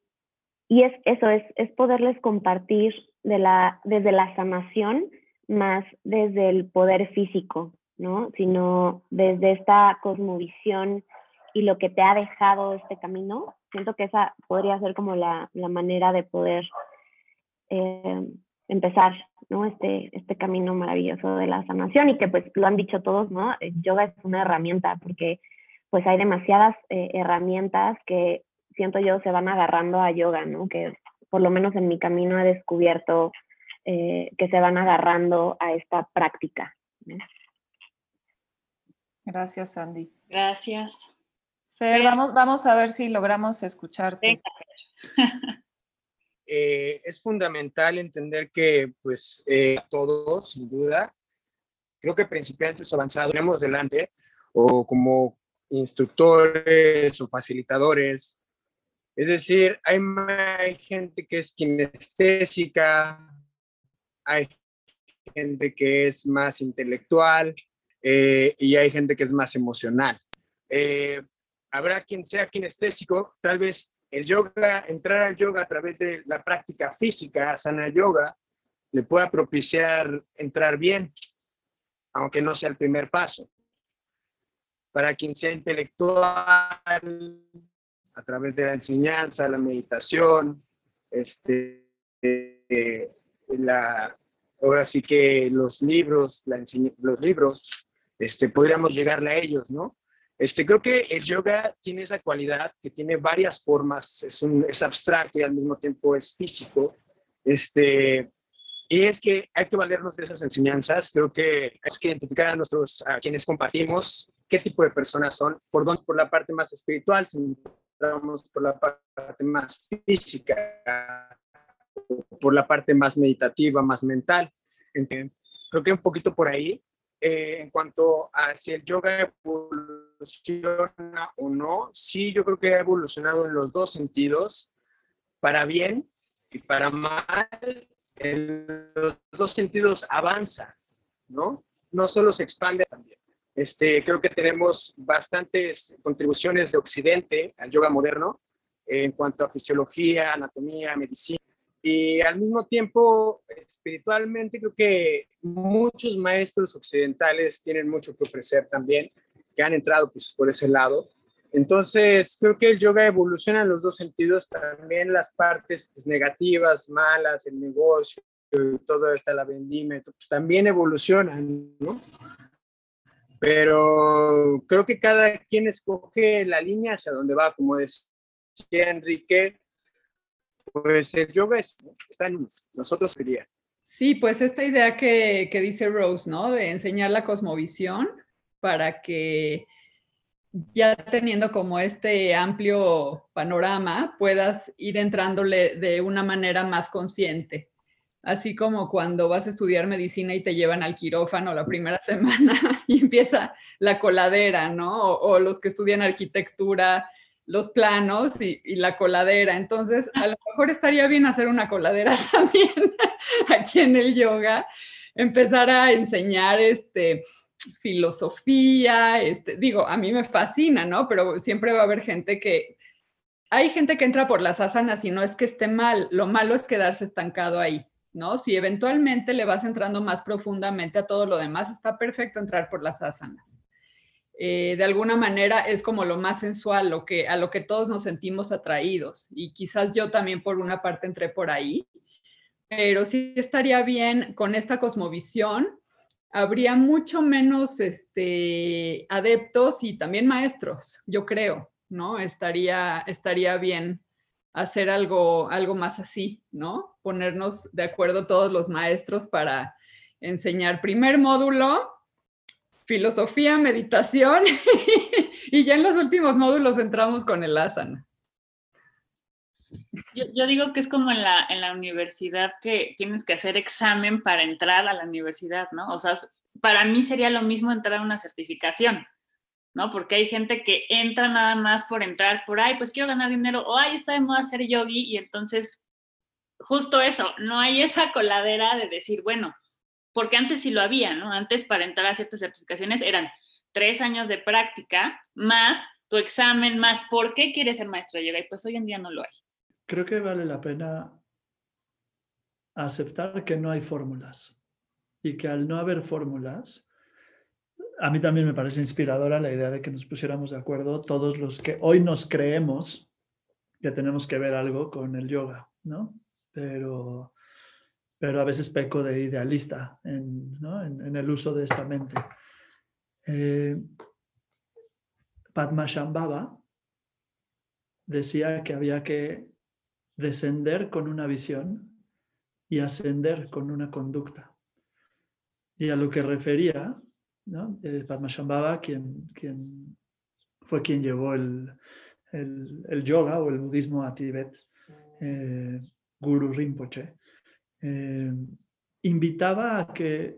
y, es eso, es, es poderles compartir de la, desde la sanación más desde el poder físico, ¿no? Sino desde esta cosmovisión y lo que te ha dejado este camino. Siento que esa podría ser como la, la manera de poder eh, empezar, ¿no? Este, este camino maravilloso de la sanación y que pues lo han dicho todos, ¿no? El yoga es una herramienta porque pues hay demasiadas eh, herramientas que siento yo se van agarrando a yoga, ¿no? Que por lo menos en mi camino he descubierto eh, que se van agarrando a esta práctica. Gracias, Andy. Gracias. Fer, vamos, vamos a ver si logramos escucharte. Eh, es fundamental entender que, pues, eh, todos, sin duda, creo que principiantes avanzados tenemos delante, o como instructores o facilitadores. Es decir, hay, hay gente que es kinestésica, hay gente que es más intelectual eh, y hay gente que es más emocional. habrá quien sea kinestésico, tal vez el yoga, entrar al yoga a través de la práctica física, sana yoga, le pueda propiciar entrar bien, aunque no sea el primer paso. Para quien sea intelectual, a través de la enseñanza, la meditación, este, eh, la, ahora sí que los libros, los libros, este, podríamos llegarle a ellos, ¿no? Este, creo que el yoga tiene esa cualidad que tiene varias formas, es, un, es abstracto y al mismo tiempo es físico. Este, y es que hay que valernos de esas enseñanzas. Creo que hay que identificar a, nuestros, a quienes compartimos qué tipo de personas son, por dónde por la parte más espiritual, si entramos por la parte más física, por la parte más meditativa, más mental. creo que un poquito por ahí. Eh, en cuanto a si el yoga evoluciona o no, sí, yo creo que ha evolucionado en los dos sentidos, para bien y para mal, en los dos sentidos avanza, ¿no? No solo se expande también. Este, creo que tenemos bastantes contribuciones de Occidente al yoga moderno en cuanto a fisiología, anatomía, medicina y al mismo tiempo, espiritualmente, creo que muchos maestros occidentales tienen mucho que ofrecer también, que han entrado pues, por ese lado. Entonces, creo que el yoga evoluciona en los dos sentidos, también las partes pues, negativas, malas, el negocio, todo esto, la vendimia, pues también evolucionan, ¿no? Pero creo que cada quien escoge la línea hacia donde va, como decía Enrique, pues el yoga está en nosotros sería. Sí, pues esta idea que, que dice Rose, ¿no? De enseñar la cosmovisión para que ya teniendo como este amplio panorama, puedas ir entrándole de una manera más consciente. Así como cuando vas a estudiar medicina y te llevan al quirófano la primera semana y empieza la coladera, ¿no? O los que estudian arquitectura los planos y, la coladera. Entonces, a lo mejor estaría bien hacer una coladera también aquí en el yoga, empezar a enseñar este filosofía, este, digo, a mí me fascina, ¿no? Pero siempre va a haber gente que, hay gente que entra por las asanas y no es que esté mal, lo malo es quedarse estancado ahí, ¿no? Si eventualmente le vas entrando más profundamente a todo lo demás, está perfecto entrar por las asanas. Eh, de alguna manera es como lo más sensual, lo que, a lo que todos nos sentimos atraídos. Y quizás yo también por una parte entré por ahí, pero sí estaría bien con esta cosmovisión. Habría mucho menos este, adeptos y también maestros, yo creo, ¿no? Estaría, estaría bien hacer algo, algo más así, ¿no? Ponernos de acuerdo todos los maestros para enseñar primer módulo, filosofía, meditación y ya en los últimos módulos entramos con el asana. Yo, digo que es como en la, en la universidad que tienes que hacer examen para entrar a la universidad, ¿no? O sea, para mí sería lo mismo entrar a una certificación, ¿no? Porque hay gente que entra nada más por entrar por ahí, pues quiero ganar dinero, o ahí está de moda ser yogi y entonces justo eso, no hay esa coladera de decir, bueno, porque antes sí lo había, ¿no? Antes para entrar a ciertas certificaciones eran tres años de práctica más tu examen, más por qué quieres ser maestro de yoga y pues hoy en día no lo hay. Creo que vale la pena aceptar que no hay fórmulas y que al no haber fórmulas, a mí también me parece inspiradora la idea de que nos pusiéramos de acuerdo todos los que hoy nos creemos que tenemos que ver algo con el yoga, ¿no? Pero, pero a veces peco de idealista en, en, el uso de esta mente. Eh, Padmashambhava decía que había que descender con una visión y ascender con una conducta. Y a lo que refería, ¿no? Eh, Padmashambhava, quien, quien fue quien llevó el, el, yoga o el budismo a Tibet, eh, Guru Rinpoche, eh, invitaba a que,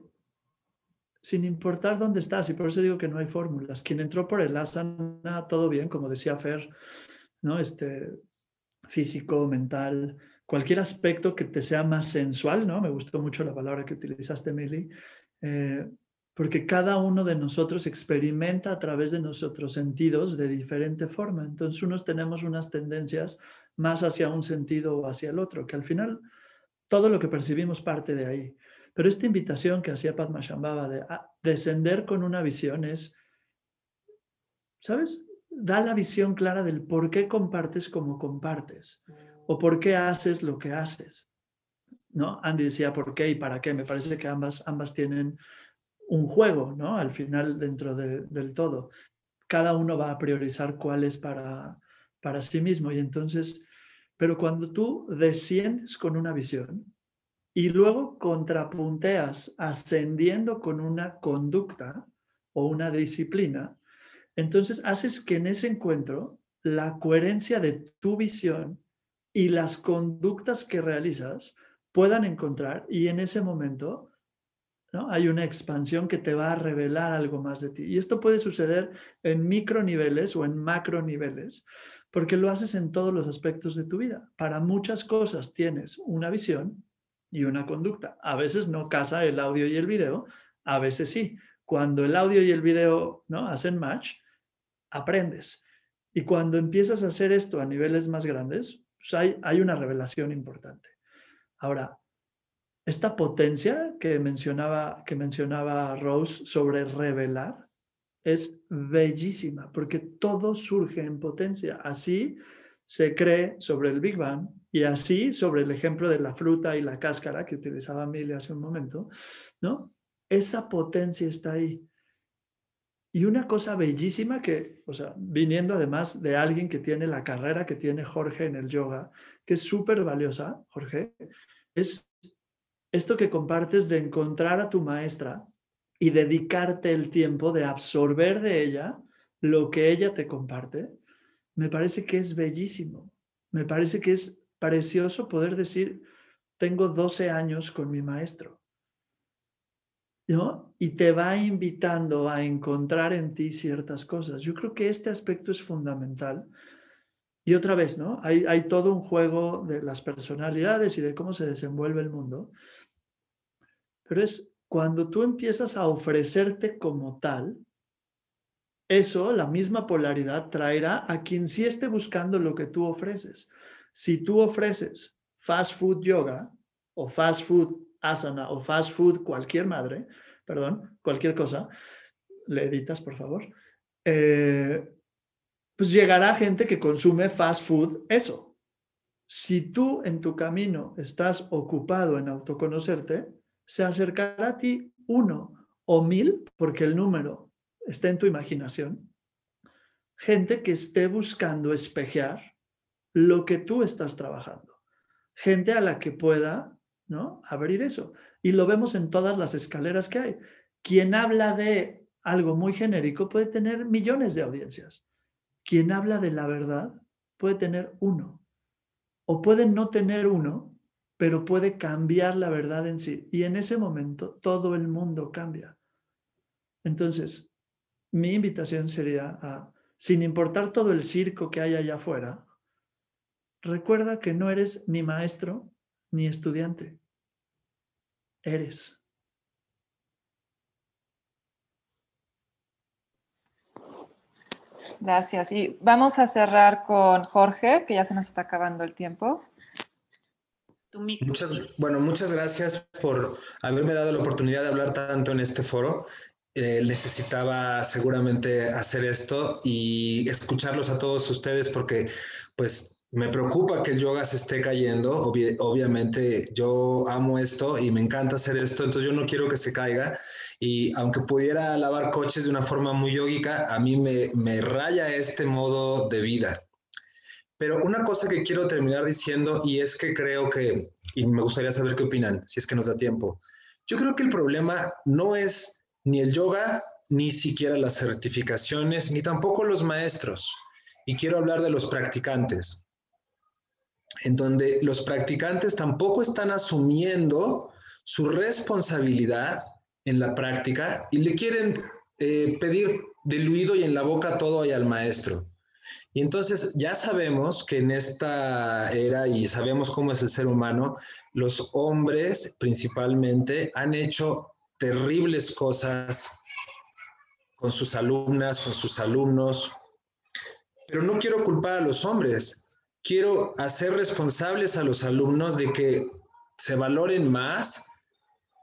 sin importar dónde estás, y por eso digo que no hay fórmulas, quien entró por el asana, todo bien, como decía Fer, ¿no? este, físico, mental, cualquier aspecto que te sea más sensual, ¿no? Me gustó mucho la palabra que utilizaste, Mili, eh, porque cada uno de nosotros experimenta a través de nuestros sentidos de diferente forma. Entonces, unos tenemos unas tendencias más hacia un sentido o hacia el otro, que al final todo lo que percibimos parte de ahí. Pero esta invitación que hacía Padmashambhava de ah, descender con una visión es, ¿sabes? Da la visión clara del por qué compartes como compartes o por qué haces lo que haces. ¿No? Andy decía por qué y para qué. Me parece que ambas, ambas tienen un juego, ¿no? Al final dentro del todo. Cada uno va a priorizar cuál es para, para sí mismo. Y entonces, pero cuando tú desciendes con una visión y luego contrapunteas ascendiendo con una conducta o una disciplina, entonces haces que en ese encuentro la coherencia de tu visión y las conductas que realizas puedan encontrar y en ese momento hay una expansión que te va a revelar algo más de ti. Y esto puede suceder en micro niveles o en macro niveles, porque lo haces en todos los aspectos de tu vida. Para muchas cosas tienes una visión y una conducta. A veces no casa el audio y el video, a veces sí. Cuando el audio y el video ¿no? hacen match, aprendes. Y cuando empiezas a hacer esto a niveles más grandes, pues hay, hay una revelación importante. Ahora, esta potencia que mencionaba, que mencionaba Rose sobre revelar es bellísima porque todo surge en potencia. Así se cree sobre el Big Bang y así sobre el ejemplo de la fruta y la cáscara que utilizaba Mili hace un momento, ¿no? Esa potencia está ahí. Y una cosa bellísima que, o sea, viniendo además de alguien que tiene la carrera que tiene Jorge en el yoga, que es súper valiosa, Jorge, es esto que compartes de encontrar a tu maestra y dedicarte el tiempo de absorber de ella lo que ella te comparte, me parece que es bellísimo. Me parece que es precioso poder decir, tengo 12 años con mi maestro. ¿No? Y te va invitando a encontrar en ti ciertas cosas. Yo creo que este aspecto es fundamental. Y otra vez, ¿no? Hay, hay todo un juego de las personalidades y de cómo se desenvuelve el mundo. Pero es cuando tú empiezas a ofrecerte como tal, eso, la misma polaridad, traerá a quien sí esté buscando lo que tú ofreces. Si tú ofreces fast food yoga o fast food asana o fast food cualquier madre, perdón, cualquier cosa, le editas por favor, eh, pues llegará gente que consume fast food eso. Si tú en tu camino estás ocupado en autoconocerte, se acercará a ti uno o mil, porque el número está en tu imaginación, gente que esté buscando espejear lo que tú estás trabajando, gente a la que pueda ¿no? abrir eso. Y lo vemos en todas las escaleras que hay. Quien habla de algo muy genérico puede tener millones de audiencias. Quien habla de la verdad puede tener uno. O puede no tener uno, pero puede cambiar la verdad en sí. Y en ese momento todo el mundo cambia. Entonces, mi invitación sería a, sin importar todo el circo que hay allá afuera, recuerda que no eres ni maestro ni estudiante. Eres. Gracias. Y vamos a cerrar con Jorge, que ya se nos está acabando el tiempo. Muchas, bueno, muchas gracias por haberme dado la oportunidad de hablar tanto en este foro. Eh, necesitaba seguramente hacer esto y escucharlos a todos ustedes porque pues me preocupa que el yoga se esté cayendo. obviamente yo amo esto y me encanta hacer esto, entonces yo no quiero que se caiga. Y aunque pudiera lavar coches de una forma muy yógica, a mí me, me raya este modo de vida. Pero una cosa que quiero terminar diciendo y es que creo que, y me gustaría saber qué opinan, si es que nos da tiempo, yo creo que el problema no es ni el yoga, ni siquiera las certificaciones, ni tampoco los maestros. Y quiero hablar de los practicantes en donde los practicantes tampoco están asumiendo su responsabilidad en la práctica y le quieren eh, pedir del oído y en la boca todo y al maestro. Y entonces ya sabemos que en esta era, y sabemos cómo es el ser humano, los hombres principalmente han hecho terribles cosas con sus alumnas, con sus alumnos, pero no quiero culpar a los hombres quiero hacer responsables a los alumnos de que se valoren más,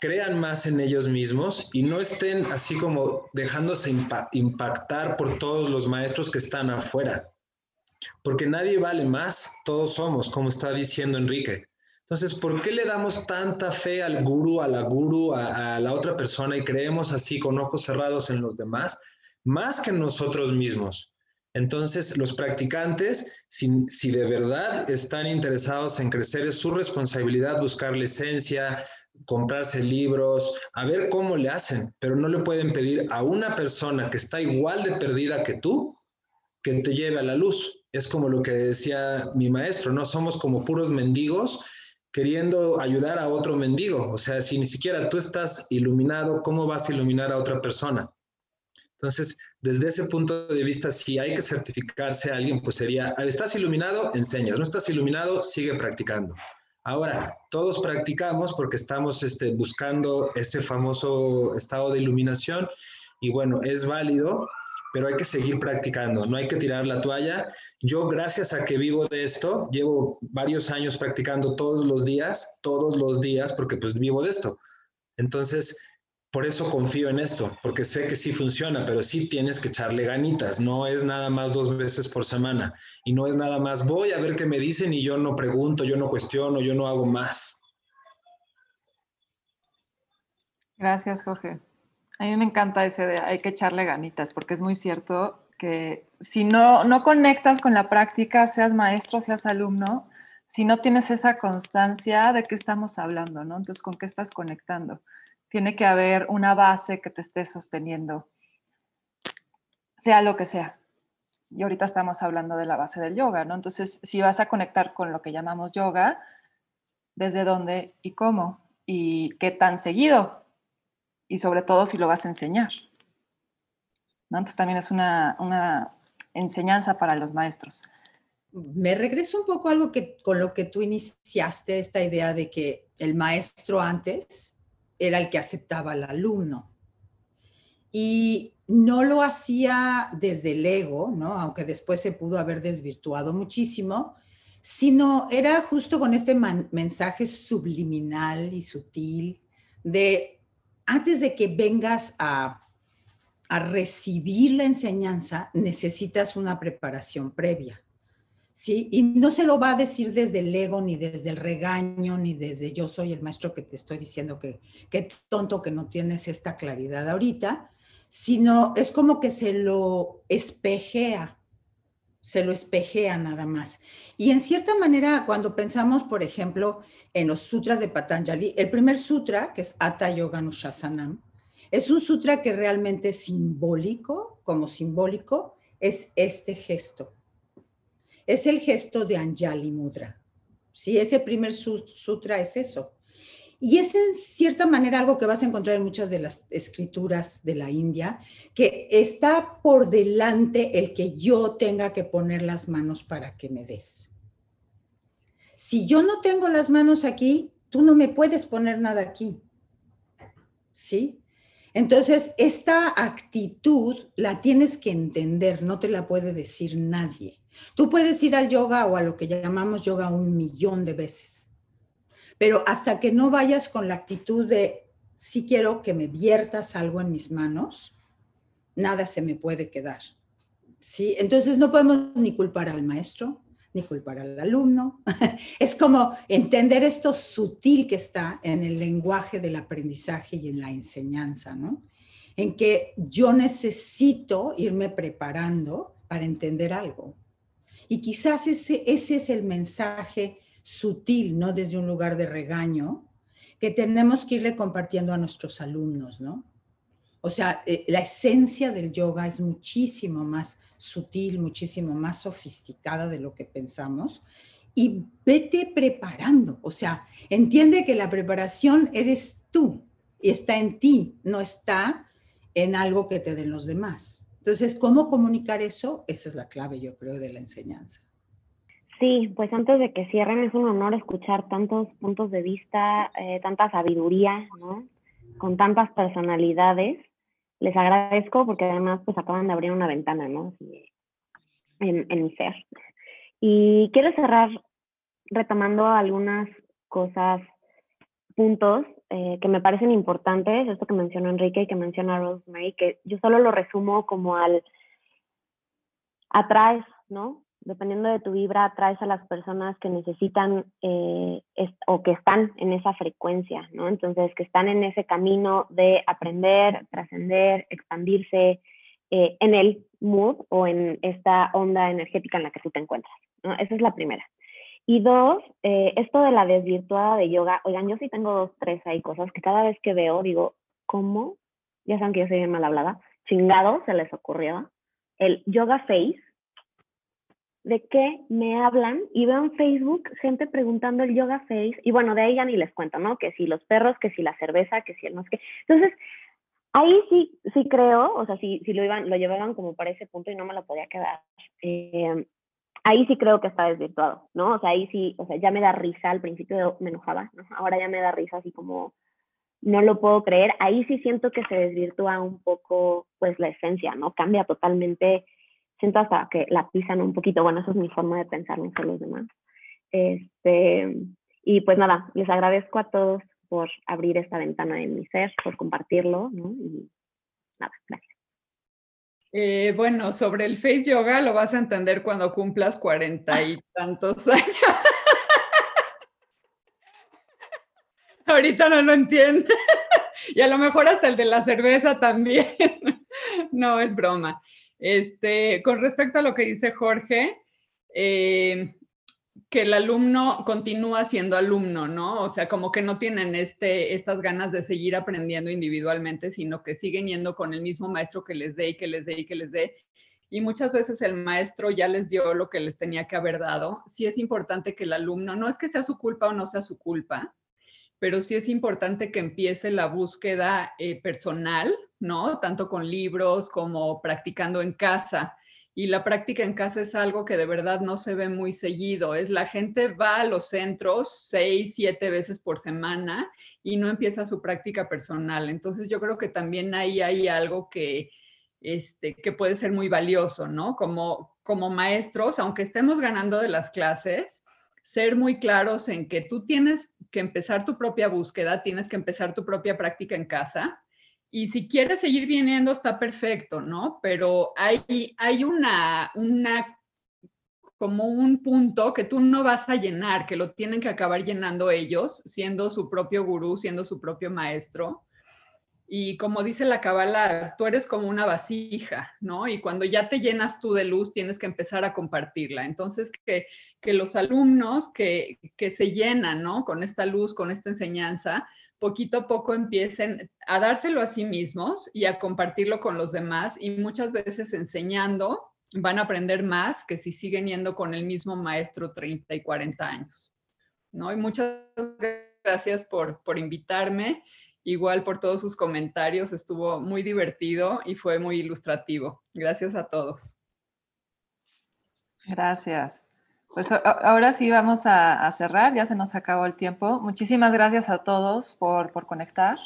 crean más en ellos mismos y no estén así como dejándose impactar por todos los maestros que están afuera. Porque nadie vale más, todos somos, como está diciendo Enrique. Entonces, ¿por qué le damos tanta fe al gurú, a la gurú, a, la otra persona y creemos así con ojos cerrados en los demás, más que en nosotros mismos? Entonces, los practicantes, si, de verdad están interesados en crecer, es su responsabilidad buscar licencia, comprarse libros, a ver cómo le hacen, pero no le pueden pedir a una persona que está igual de perdida que tú que te lleve a la luz. Es como lo que decía mi maestro, no somos como puros mendigos queriendo ayudar a otro mendigo. O sea, si ni siquiera tú estás iluminado, ¿cómo vas a iluminar a otra persona? Entonces, desde ese punto de vista, si hay que certificarse a alguien, pues sería, ¿estás iluminado? Enseñas. ¿No estás iluminado? Sigue practicando. Ahora, todos practicamos porque estamos este, buscando ese famoso estado de iluminación y bueno, es válido, pero hay que seguir practicando, no hay que tirar la toalla. Yo, gracias a que vivo de esto, llevo varios años practicando todos los días, todos los días, porque pues vivo de esto. Entonces, por eso confío en esto, porque sé que sí funciona, pero sí tienes que echarle ganitas. No es nada más dos veces por semana y no es nada más voy a ver qué me dicen y yo no pregunto, yo no cuestiono, yo no hago más. Gracias, Jorge. A mí me encanta ese de hay que echarle ganitas, porque es muy cierto que si no, no conectas con la práctica, seas maestro, seas alumno, si no tienes esa constancia de qué estamos hablando, ¿no? Entonces, ¿con qué estás conectando? tiene que haber una base que te esté sosteniendo, sea lo que sea. Y ahorita estamos hablando de la base del yoga, ¿no? Entonces, si vas a conectar con lo que llamamos yoga, ¿desde dónde y cómo? ¿Y qué tan seguido? Y sobre todo si lo vas a enseñar. Entonces también es una, una enseñanza para los maestros. Me regreso un poco a algo que con lo que tú iniciaste, esta idea de que el maestro antes era el que aceptaba al alumno. Y no lo hacía desde el ego, ¿no? aunque después se pudo haber desvirtuado muchísimo, sino era justo con este mensaje subliminal y sutil de antes de que vengas a, a recibir la enseñanza, necesitas una preparación previa. ¿sí? Y no se lo va a decir desde el ego, ni desde el regaño, ni desde yo soy el maestro que te estoy diciendo que qué tonto que no tienes esta claridad ahorita, sino es como que se lo espejea, se lo espejea nada más. Y en cierta manera, cuando pensamos, por ejemplo, en los sutras de Patanjali, el primer sutra, que es Yoga Nushasanam, es un sutra que realmente es simbólico, como simbólico, es este gesto es el gesto de Anjali Mudra. Sí, ese primer sutra es eso. Y es en cierta manera algo que vas a encontrar en muchas de las escrituras de la India, que está por delante el que yo tenga que poner las manos para que me des. si yo no tengo las manos aquí, tú no me puedes poner nada aquí. ¿Sí? Entonces, esta actitud la tienes que entender, no te la puede decir nadie. Tú puedes ir al yoga o a lo que llamamos yoga un millón de veces, pero hasta que no vayas con la actitud de, si quiero que me viertas algo en mis manos, nada se me puede quedar. ¿Sí? Entonces no podemos ni culpar al maestro, ni culpar al alumno. Es como entender esto sutil que está en el lenguaje del aprendizaje y en la enseñanza, ¿no? En que yo necesito irme preparando para entender algo. Y quizás ese, ese es el mensaje sutil, no desde un lugar de regaño, que tenemos que irle compartiendo a nuestros alumnos, ¿no? O sea, eh, la esencia del yoga es muchísimo más sutil, muchísimo más sofisticada de lo que pensamos. Y vete preparando, o sea, entiende que la preparación eres tú y está en ti, no está en algo que te den los demás. Entonces, ¿cómo comunicar eso? Esa es la clave, yo creo, de la enseñanza. Sí, pues antes de que cierren, es un honor escuchar tantos puntos de vista, eh, tanta sabiduría, ¿no? Con tantas personalidades les agradezco porque además pues acaban de abrir una ventana, ¿no? En, mi ser. Y quiero cerrar retomando algunas cosas, puntos eh, que me parecen importantes, esto que mencionó Enrique y que menciona Rosemary, que yo solo lo resumo como al atrás, ¿no? Dependiendo de tu vibra, traes a las personas que necesitan eh, o que están en esa frecuencia, ¿no? Entonces, que están en ese camino de aprender, trascender, expandirse eh, en el mood o en esta onda energética en la que tú te encuentras, ¿no? Esa es la primera. Y dos, eh, esto de la desvirtuada de yoga, oigan, yo sí tengo dos, tres hay cosas que cada vez que veo digo, ¿cómo? Ya saben que yo soy bien mal hablada, chingado se les ocurrió. El yoga face, de qué me hablan y veo en Facebook gente preguntando el yoga face y bueno, de ahí ni les cuento, ¿no? Que si los perros, que si la cerveza, que si el no sé qué. Entonces, ahí sí, sí creo, o sea, si, si lo, iban, lo llevaban como para ese punto y no me lo podía quedar, eh, ahí sí creo que está desvirtuado, ¿no? O sea, ahí sí, o sea, ya me da risa, al principio me enojaba, ¿no? Ahora ya me da risa así como, no lo puedo creer, ahí sí siento que se desvirtúa un poco, pues, la esencia, ¿no? Cambia totalmente siento hasta que la pisan un poquito. Bueno, eso es mi forma de pensar, no sé los demás. Este, y pues nada, les agradezco a todos por abrir esta ventana en mi ser, por compartirlo, ¿no? Y nada, gracias. Eh, bueno, sobre el face yoga lo vas a entender cuando cumplas cuarenta y tantos años. Ahorita no lo entiendo. y a lo mejor hasta el de la cerveza también. no, es broma. Este, con respecto a lo que dice Jorge, eh, que el alumno continúa siendo alumno, ¿no? O sea, como que no tienen este, estas ganas de seguir aprendiendo individualmente, sino que siguen yendo con el mismo maestro que les dé y que les dé y que les dé. Y muchas veces el maestro ya les dio lo que les tenía que haber dado. Sí es importante que el alumno, no es que sea su culpa o no sea su culpa, pero sí es importante que empiece la búsqueda eh, personal, ¿no? Tanto con libros como practicando en casa. Y la práctica en casa es algo que de verdad no se ve muy seguido. Es la gente va a los centros seis, siete veces por semana y no empieza su práctica personal. Entonces yo creo que también ahí hay algo que, este, que puede ser muy valioso, ¿no? Como, como maestros, aunque estemos ganando de las clases, ser muy claros en que tú tienes que empezar tu propia búsqueda, tienes que empezar tu propia práctica en casa. Y si quieres seguir viniendo, está perfecto, ¿no? Pero hay, hay una, una, como un punto que tú no vas a llenar, que lo tienen que acabar llenando ellos, siendo su propio gurú, siendo su propio maestro. Y como dice la cabala, tú eres como una vasija, ¿no? Y cuando ya te llenas tú de luz, tienes que empezar a compartirla. Entonces, que, que los alumnos que, que, se llenan, ¿no? Con esta luz, con esta enseñanza, poquito a poco empiecen a dárselo a sí mismos y a compartirlo con los demás. Y muchas veces enseñando van a aprender más que si siguen yendo con el mismo maestro 30 y 40 años, ¿no? Y muchas gracias por, por invitarme igual por todos sus comentarios, estuvo muy divertido y fue muy ilustrativo. Gracias a todos. Gracias. Pues ahora sí vamos a, cerrar, ya se nos acabó el tiempo. Muchísimas gracias a todos por, por conectar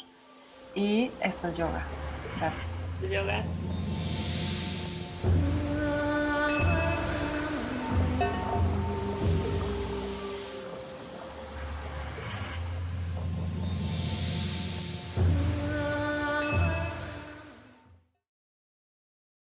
y esto es yoga. Gracias. Yoga.